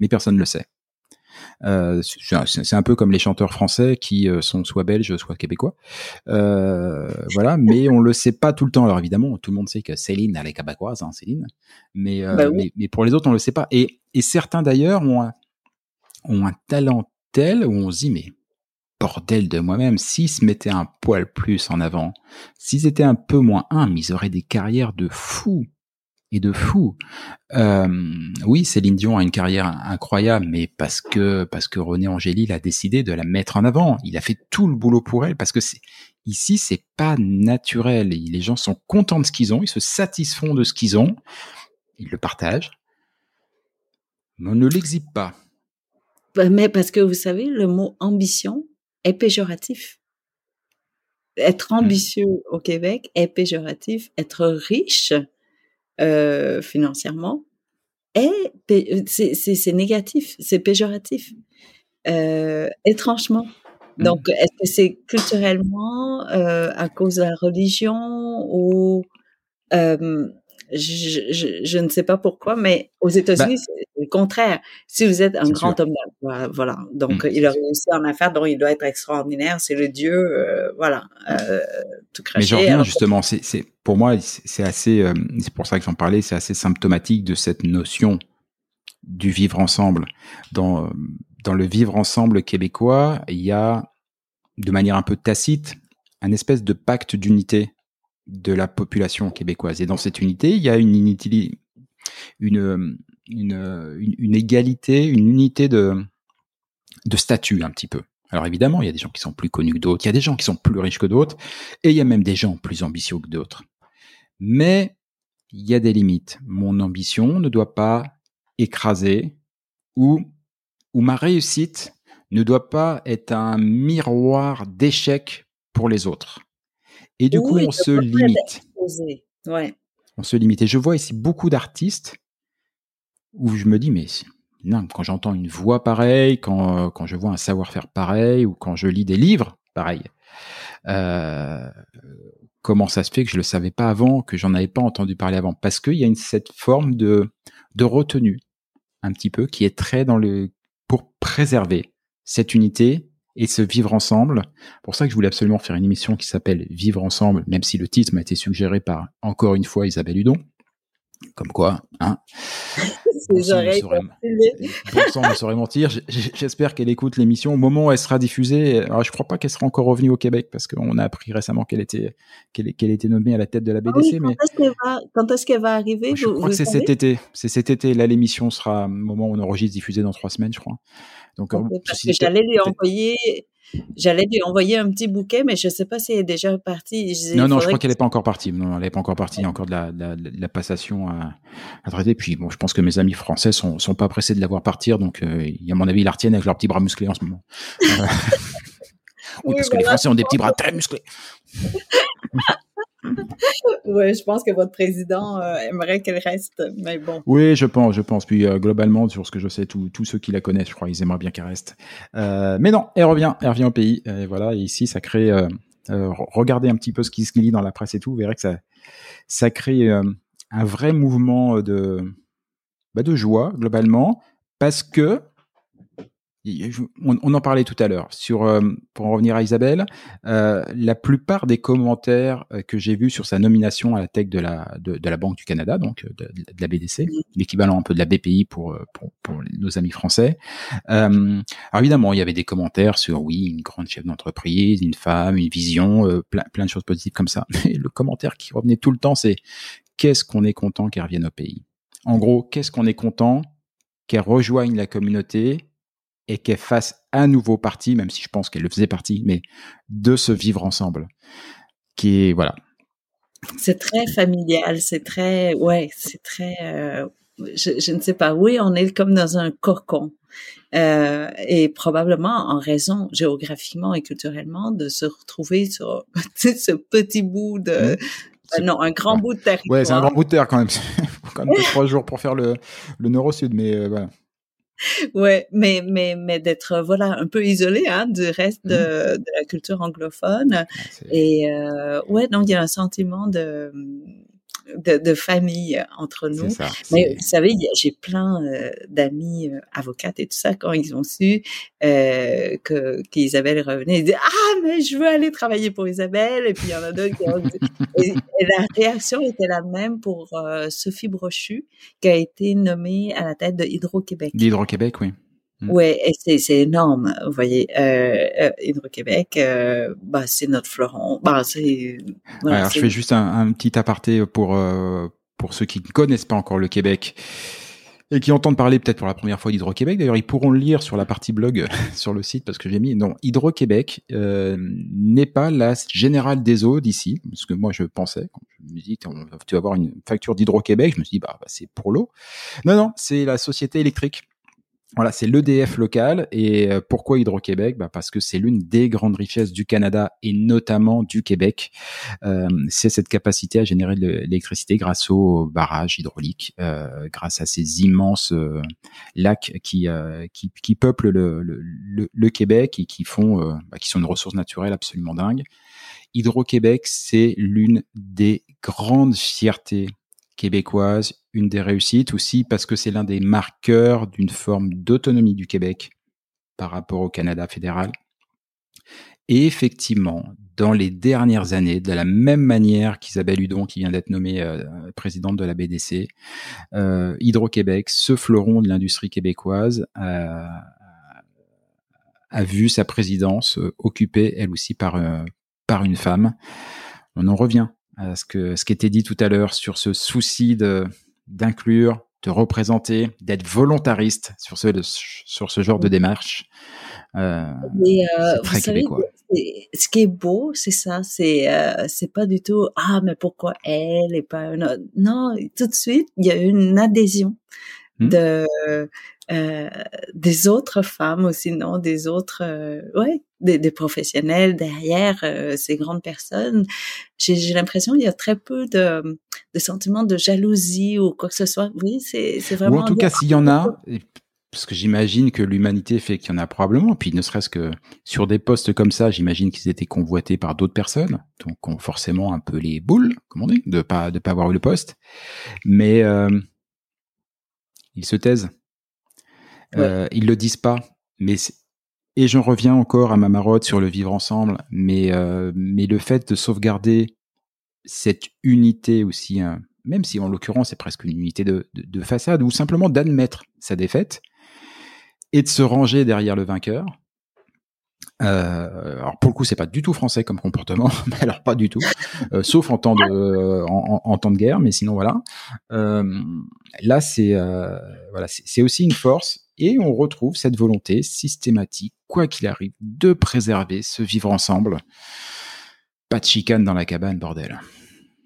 mais personne ne le sait. C'est un peu comme les chanteurs français qui sont soit belges, soit québécois. voilà, mais on le sait pas tout le temps. Alors évidemment, tout le monde sait que Céline, elle est québécoise, hein, Céline. Mais, bah mais, mais, pour les autres, on le sait pas. Et, et certains d'ailleurs ont un, ont un talent tel où on se dit mais bordel de moi-même, s'ils se mettaient un poil plus en avant, s'ils étaient un peu moins un, ils auraient des carrières de fous et de fous. Euh, oui, Céline Dion a une carrière incroyable, mais parce que parce que René Angélil a décidé de la mettre en avant. Il a fait tout le boulot pour elle parce que c'est ici c'est pas naturel. Les gens sont contents de ce qu'ils ont, ils se satisfont de ce qu'ils ont, ils le partagent, mais on ne l'exhibe pas. Bah, mais parce que vous savez, le mot ambition, est péjoratif. Être mmh. ambitieux au Québec est péjoratif. Être riche euh, financièrement est c'est négatif, c'est péjoratif. Euh, étrangement. Mmh. Donc, est-ce que c'est culturellement euh, à cause de la religion ou euh, je, je, je, ne sais pas pourquoi, mais aux États-Unis, bah c'est le contraire. Si vous êtes un grand homme d'affaires, voilà. Donc, mmh, il a réussi en affaires, donc il doit être extraordinaire. C'est le dieu, euh, voilà, euh, tout craché. Mais je reviens justement, c'est, c'est, pour moi, c'est assez, euh, c'est pour ça que j'en parlais, c'est assez symptomatique de cette notion du vivre ensemble. Dans, dans le vivre ensemble québécois, il y a, de manière un peu tacite, un espèce de pacte d'unité de la population québécoise. Et dans cette unité, il y a une, une, une, une, égalité, une unité de, de statut un petit peu. Alors évidemment, il y a des gens qui sont plus connus que d'autres, il y a des gens qui sont plus riches que d'autres, et il y a même des gens plus ambitieux que d'autres. Mais il y a des limites. Mon ambition ne doit pas écraser ou, ou ma réussite ne doit pas être un miroir d'échec pour les autres. Et du coup, on se limite. Ouais. On se limite. Et je vois ici beaucoup d'artistes où je me dis, mais non, quand j'entends une voix pareille, quand, quand je vois un savoir-faire pareil, ou quand je lis des livres pareil, euh, comment ça se fait que je le savais pas avant, que j'en avais pas entendu parler avant? Parce qu'il y a une, cette forme de, de retenue, un petit peu, qui est très dans le pour préserver cette unité et se vivre ensemble. Pour ça que je voulais absolument faire une émission qui s'appelle Vivre ensemble, même si le titre m'a été suggéré par encore une fois Isabelle Hudon. Comme quoi, hein. Sang, ne saurait mentir. J'espère qu'elle écoute l'émission au moment où elle sera diffusée. Alors, je crois pas qu'elle sera encore revenue au Québec parce qu'on a appris récemment qu'elle était, qu'elle qu'elle était nommée à la tête de la BDC. Ah oui, quand est-ce qu'elle va, arriver? Je crois que c'est cet été. C'est cet été. Là, l'émission sera au moment où on enregistre diffusée dans trois semaines, je crois. Donc, parce que j'allais lui envoyer, j'allais lui envoyer un petit bouquet, mais je sais pas si elle est déjà partie. non, non, je crois qu'elle n'est pas encore partie. Non, elle n'est pas encore partie. Il y a encore de la, de la, passation à, à, traiter. Puis bon, je pense que mes amis français sont, sont pas pressés de la voir partir, donc euh, à mon avis, ils la retiennent avec leurs petits bras musclés en ce moment. Euh, oui, parce que les Français ont des petits bras très musclés. oui, je pense que votre président euh, aimerait qu'elle reste, mais bon. Oui, je pense, je pense. Puis euh, globalement, sur ce que je sais, tous ceux qui la connaissent, je crois, ils aimeraient bien qu'elle reste. Euh, mais non, elle revient, elle revient au pays. Et voilà, et ici, ça crée. regardez un petit peu ce qui se lit dans la presse et tout, vous verrez que ça, ça crée un vrai mouvement de, bah, de joie globalement, parce que on, en parlait tout à l'heure. Sur, euh, pour en revenir à Isabelle, euh, la plupart des commentaires euh, que j'ai vus sur sa nomination à la tech de la de, la Banque du Canada, donc de, la BDC, l'équivalent un peu de la BPI pour pour, pour nos amis français. alors évidemment, il y avait des commentaires sur oui, une grande chef d'entreprise, une femme, une vision, plein plein de choses positives comme ça. Mais le commentaire qui revenait tout le temps, c'est qu'est-ce qu'on est content qu'elle revienne au pays? En gros, qu'est-ce qu'on est content qu'elle rejoigne la communauté et qu'elle fasse un nouveau parti, même si je pense qu'elle le faisait partie, mais de se vivre ensemble. Qui est, voilà. C'est très familial, c'est très, ouais, c'est très, euh, je, ne sais pas, oui, on est comme dans un cocon. Euh, et probablement en raison géographiquement et culturellement de se retrouver sur ce petit bout de, mmh. euh, non, un grand bout de territoire. Ouais, c'est un grand bout de terre quand même. Il faut quand même trois jours pour faire le, le nord-sud, mais voilà ouais, mais mais mais d'être voilà un peu isolé hein, du reste de, mmh. de la culture anglophone ah, et euh, ouais donc il y a un sentiment de de, de, famille entre nous. Mais vous savez, j'ai plein euh, d'amis euh, avocates et tout ça quand ils ont su euh, que qu'Isabelle revenait, ils disaient ah mais je veux aller travailler pour Isabelle et puis il y en a d'autres qui ont dit et, la réaction était la même pour euh, Sophie Brochu qui a été nommée à la tête de Hydro-Québec. Hydro-Québec, oui. Mm. Ouais, et c'est énorme, vous voyez. Euh, euh, Hydro-Québec, euh, bah, c'est notre fleuron. Bah, c'est. Voilà, alors je fais juste un, un, petit aparté pour euh, pour ceux qui ne connaissent pas encore le Québec et qui entendent parler peut-être pour la première fois d'Hydro-Québec. D'ailleurs, ils pourront le lire sur la partie blog sur le site parce que j'ai mis non Hydro-Québec euh, n'est pas la générale des eaux d'ici, parce que moi je pensais quand je me dis tu vas avoir une facture d'Hydro-Québec, je me suis dit bah, bah c'est pour l'eau. Non non, c'est la société électrique voilà, c'est l'EDF local. Et euh, pourquoi Hydro-Québec? Bah Parce que c'est l'une des grandes richesses du Canada et notamment du Québec. Euh, c'est cette capacité à générer de l'électricité grâce aux barrages hydrauliques, euh, grâce à ces immenses euh, lacs qui, euh, qui, qui, peuplent le, le, le, Québec et qui, font, bah, qui sont une ressource naturelle absolument dingue. Hydro-Québec, c'est l'une des grandes fiertés québécoise, une des réussites aussi parce que c'est l'un des marqueurs d'une forme d'autonomie du Québec par rapport au Canada fédéral. Et effectivement, dans les dernières années, de la même manière qu'Isabelle Hudon, qui vient d'être nommée euh, présidente de la BDC, euh, Hydro-Québec, ce fleuron de l'industrie québécoise, euh, a vu sa présidence occupée, elle aussi, par, par une femme. On en revient ce que ce qui était dit tout à l'heure sur ce souci de d'inclure, de représenter, d'être volontariste sur ce sur ce genre de démarche. Euh, euh, très québécois. ce qui est beau, c'est ça, c'est euh, c'est pas du tout ah mais pourquoi elle et pas une autre. Non, tout de suite il y a une adhésion mmh. de euh, des autres femmes aussi, non, des autres, euh, ouais, des, des, professionnels derrière euh, ces grandes personnes. J'ai l'impression qu'il y a très peu de, de sentiments de jalousie ou quoi que ce soit. Oui, c'est vraiment. Ou en tout cas, s'il y en a, parce que j'imagine que l'humanité fait qu'il y en a probablement, puis ne serait-ce que sur des postes comme ça, j'imagine qu'ils étaient convoités par d'autres personnes, donc ont forcément un peu les boules, comme on dit, de pas de pas avoir eu le poste, mais euh, ils se taisent. Euh, ils le disent pas, mais et j'en reviens encore à ma marotte sur le vivre ensemble, mais euh, mais le fait de sauvegarder cette unité aussi, hein, même si en l'occurrence c'est presque une unité de, de, façade, ou simplement d'admettre sa défaite et de se ranger derrière le vainqueur. Euh, alors pour le coup, c'est pas du tout français comme comportement, mais alors pas du tout, euh, sauf en temps de en, en, temps de guerre, mais sinon voilà. Euh, là, c'est euh, voilà, c'est aussi une force et on retrouve cette volonté systématique, quoi qu'il arrive, de préserver ce vivre ensemble. Pas de chicane dans la cabane, bordel.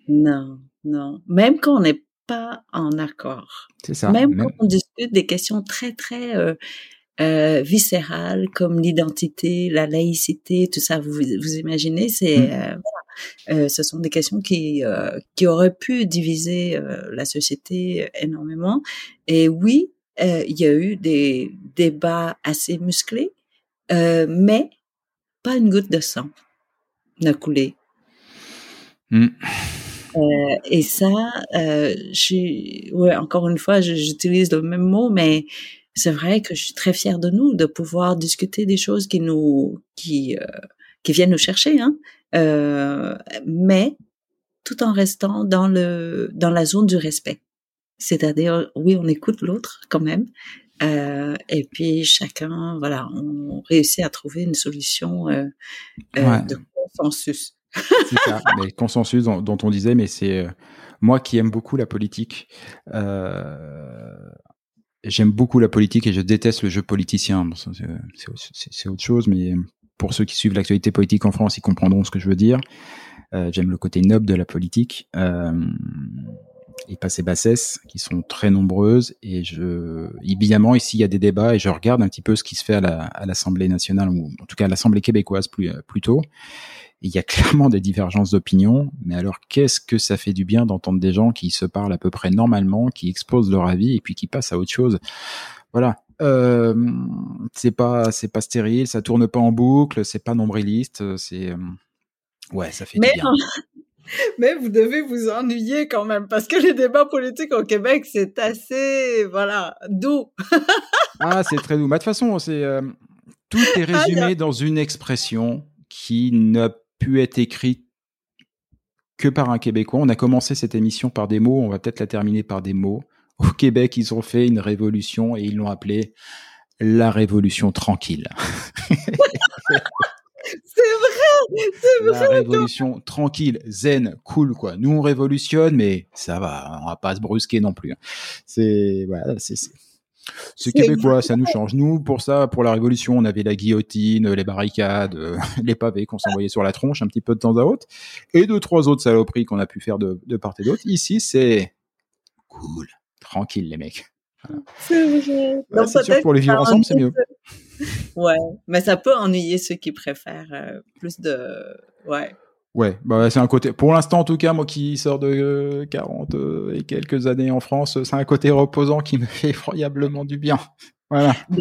Non, non. Même quand on n'est pas en accord. C'est ça. Même, quand on discute des questions très, très euh, euh, viscérales comme l'identité, la laïcité, tout ça, vous, vous imaginez, c'est... Mmh. Euh, euh, ce sont des questions qui, euh, qui auraient pu diviser euh, la société énormément. Et oui, euh, il y a eu des débats assez musclés, euh, mais pas une goutte de sang n'a coulé. Hmm. Euh, et ça, je ouais, encore une fois, j'utilise le même mot, mais c'est vrai que je suis très fière de nous de pouvoir discuter des choses qui nous, qui, qui viennent nous chercher, hein. Mais tout en restant dans le, dans la zone du respect. C'est-à-dire, oui, on écoute l'autre quand même, euh, et puis chacun, voilà, on réussit à trouver une solution euh, euh, de consensus. c'est ça, mais consensus dont, dont, on disait, mais c'est moi qui aime beaucoup la politique. J'aime beaucoup la politique et je déteste le jeu politicien. Bon, c'est autre chose, mais pour ceux qui suivent l'actualité politique en France, ils comprendront ce que je veux dire. J'aime le côté noble de la politique et pas ces bassesses qui sont très nombreuses. Et je, évidemment, ici, il y a des débats et je regarde un petit peu ce qui se fait à l'Assemblée nationale, ou en tout cas à l'Assemblée québécoise plus, euh, plutôt. il y a clairement des divergences d'opinion, mais alors qu'est-ce que ça fait du bien d'entendre des gens qui se parlent à peu près normalement, qui exposent leur avis et puis qui passent à autre chose? Voilà. Euh, c'est pas c'est pas stérile, ça tourne pas en boucle, c'est pas nombriliste, c'est euh, ouais, ça fait du bien. Mais vous devez vous ennuyer quand même, parce que les débats politiques au Québec, c'est assez, voilà, doux. ah, c'est très doux. Mais de toute façon, c'est euh, tout est ah, résumé dans une expression qui n'a pu être écrite que par un Québécois. On a commencé cette émission par des mots, on va peut-être la terminer par des mots. Au Québec, ils ont fait une révolution et ils l'ont appelée la révolution tranquille. C'est vrai, c'est vrai. La révolution tranquille, zen, cool quoi. Nous on révolutionne, mais ça va, on va pas se brusquer non plus. Hein. C'est voilà, c'est c'est québécois, ça nous change. Nous, pour ça, pour la Révolution, on avait la guillotine, les barricades, les pavés qu'on s'envoyait sur la tronche un petit peu de temps à autre, et deux, trois autres saloperies qu'on a pu faire de, de part et d'autre. Ici, c'est cool, tranquille, les mecs. C'est vrai. c'est sûr, pour les vivre ensemble, c'est mieux. Ouais, mais ça peut ennuyer ceux qui préfèrent euh, plus de... Ouais. Ouais, bah c'est un côté. Pour l'instant, en tout cas, moi qui sors de 40 euh, et quelques années en France, c'est un côté reposant qui me fait effroyablement du bien. Voilà. Donc,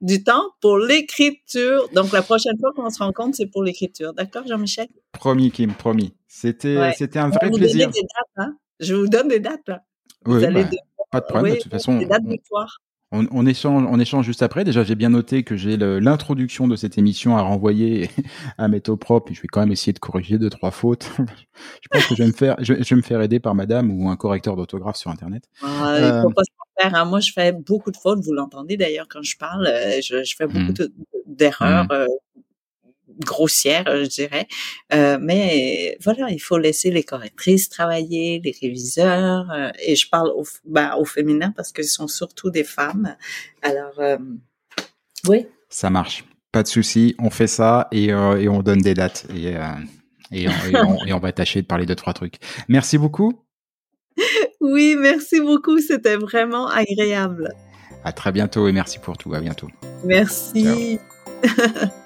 du temps pour l'écriture. Donc, la prochaine fois qu'on se rencontre, c'est pour l'écriture. D'accord, Jean-Michel? Promis, Kim, promis. C'était, c'était un vrai plaisir. Des dates, hein? Je vous donne des dates, là. Vous allez bah, Pas de problème, de toute façon. Des dates victoire. On, échange, on échange juste après. Déjà, j'ai bien noté que j'ai l'introduction de cette émission à renvoyer à métaux propre. Je vais quand même essayer de corriger deux trois fautes. je pense que je vais me faire, je, vais me faire aider par Madame ou un correcteur d'autographe sur Internet. Ah, il faut euh, pas se faire. Hein. Moi, je fais beaucoup de fautes. Vous l'entendez d'ailleurs quand je parle. Euh, je, fais beaucoup mmh. d'erreurs. Mmh. Euh, grossière, je dirais. Euh, mais voilà, il faut laisser les correctrices travailler, les réviseurs. Euh, et je parle au, ben, au féminin parce que ce sont surtout des femmes. Alors, euh, oui. Ça marche. Pas de souci. On fait ça et, et on donne des dates. Et, et, on, et, on, va tâcher de parler de trois trucs. Merci beaucoup. Oui, merci beaucoup. C'était vraiment agréable. À très bientôt et merci pour tout. À bientôt. Merci.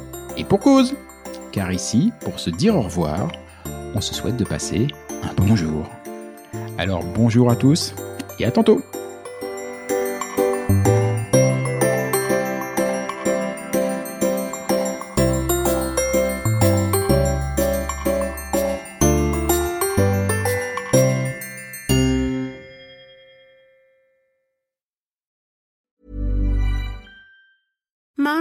Et pour cause Car ici, pour se dire au revoir, on se souhaite de passer un bonjour. Alors bonjour à tous et à tantôt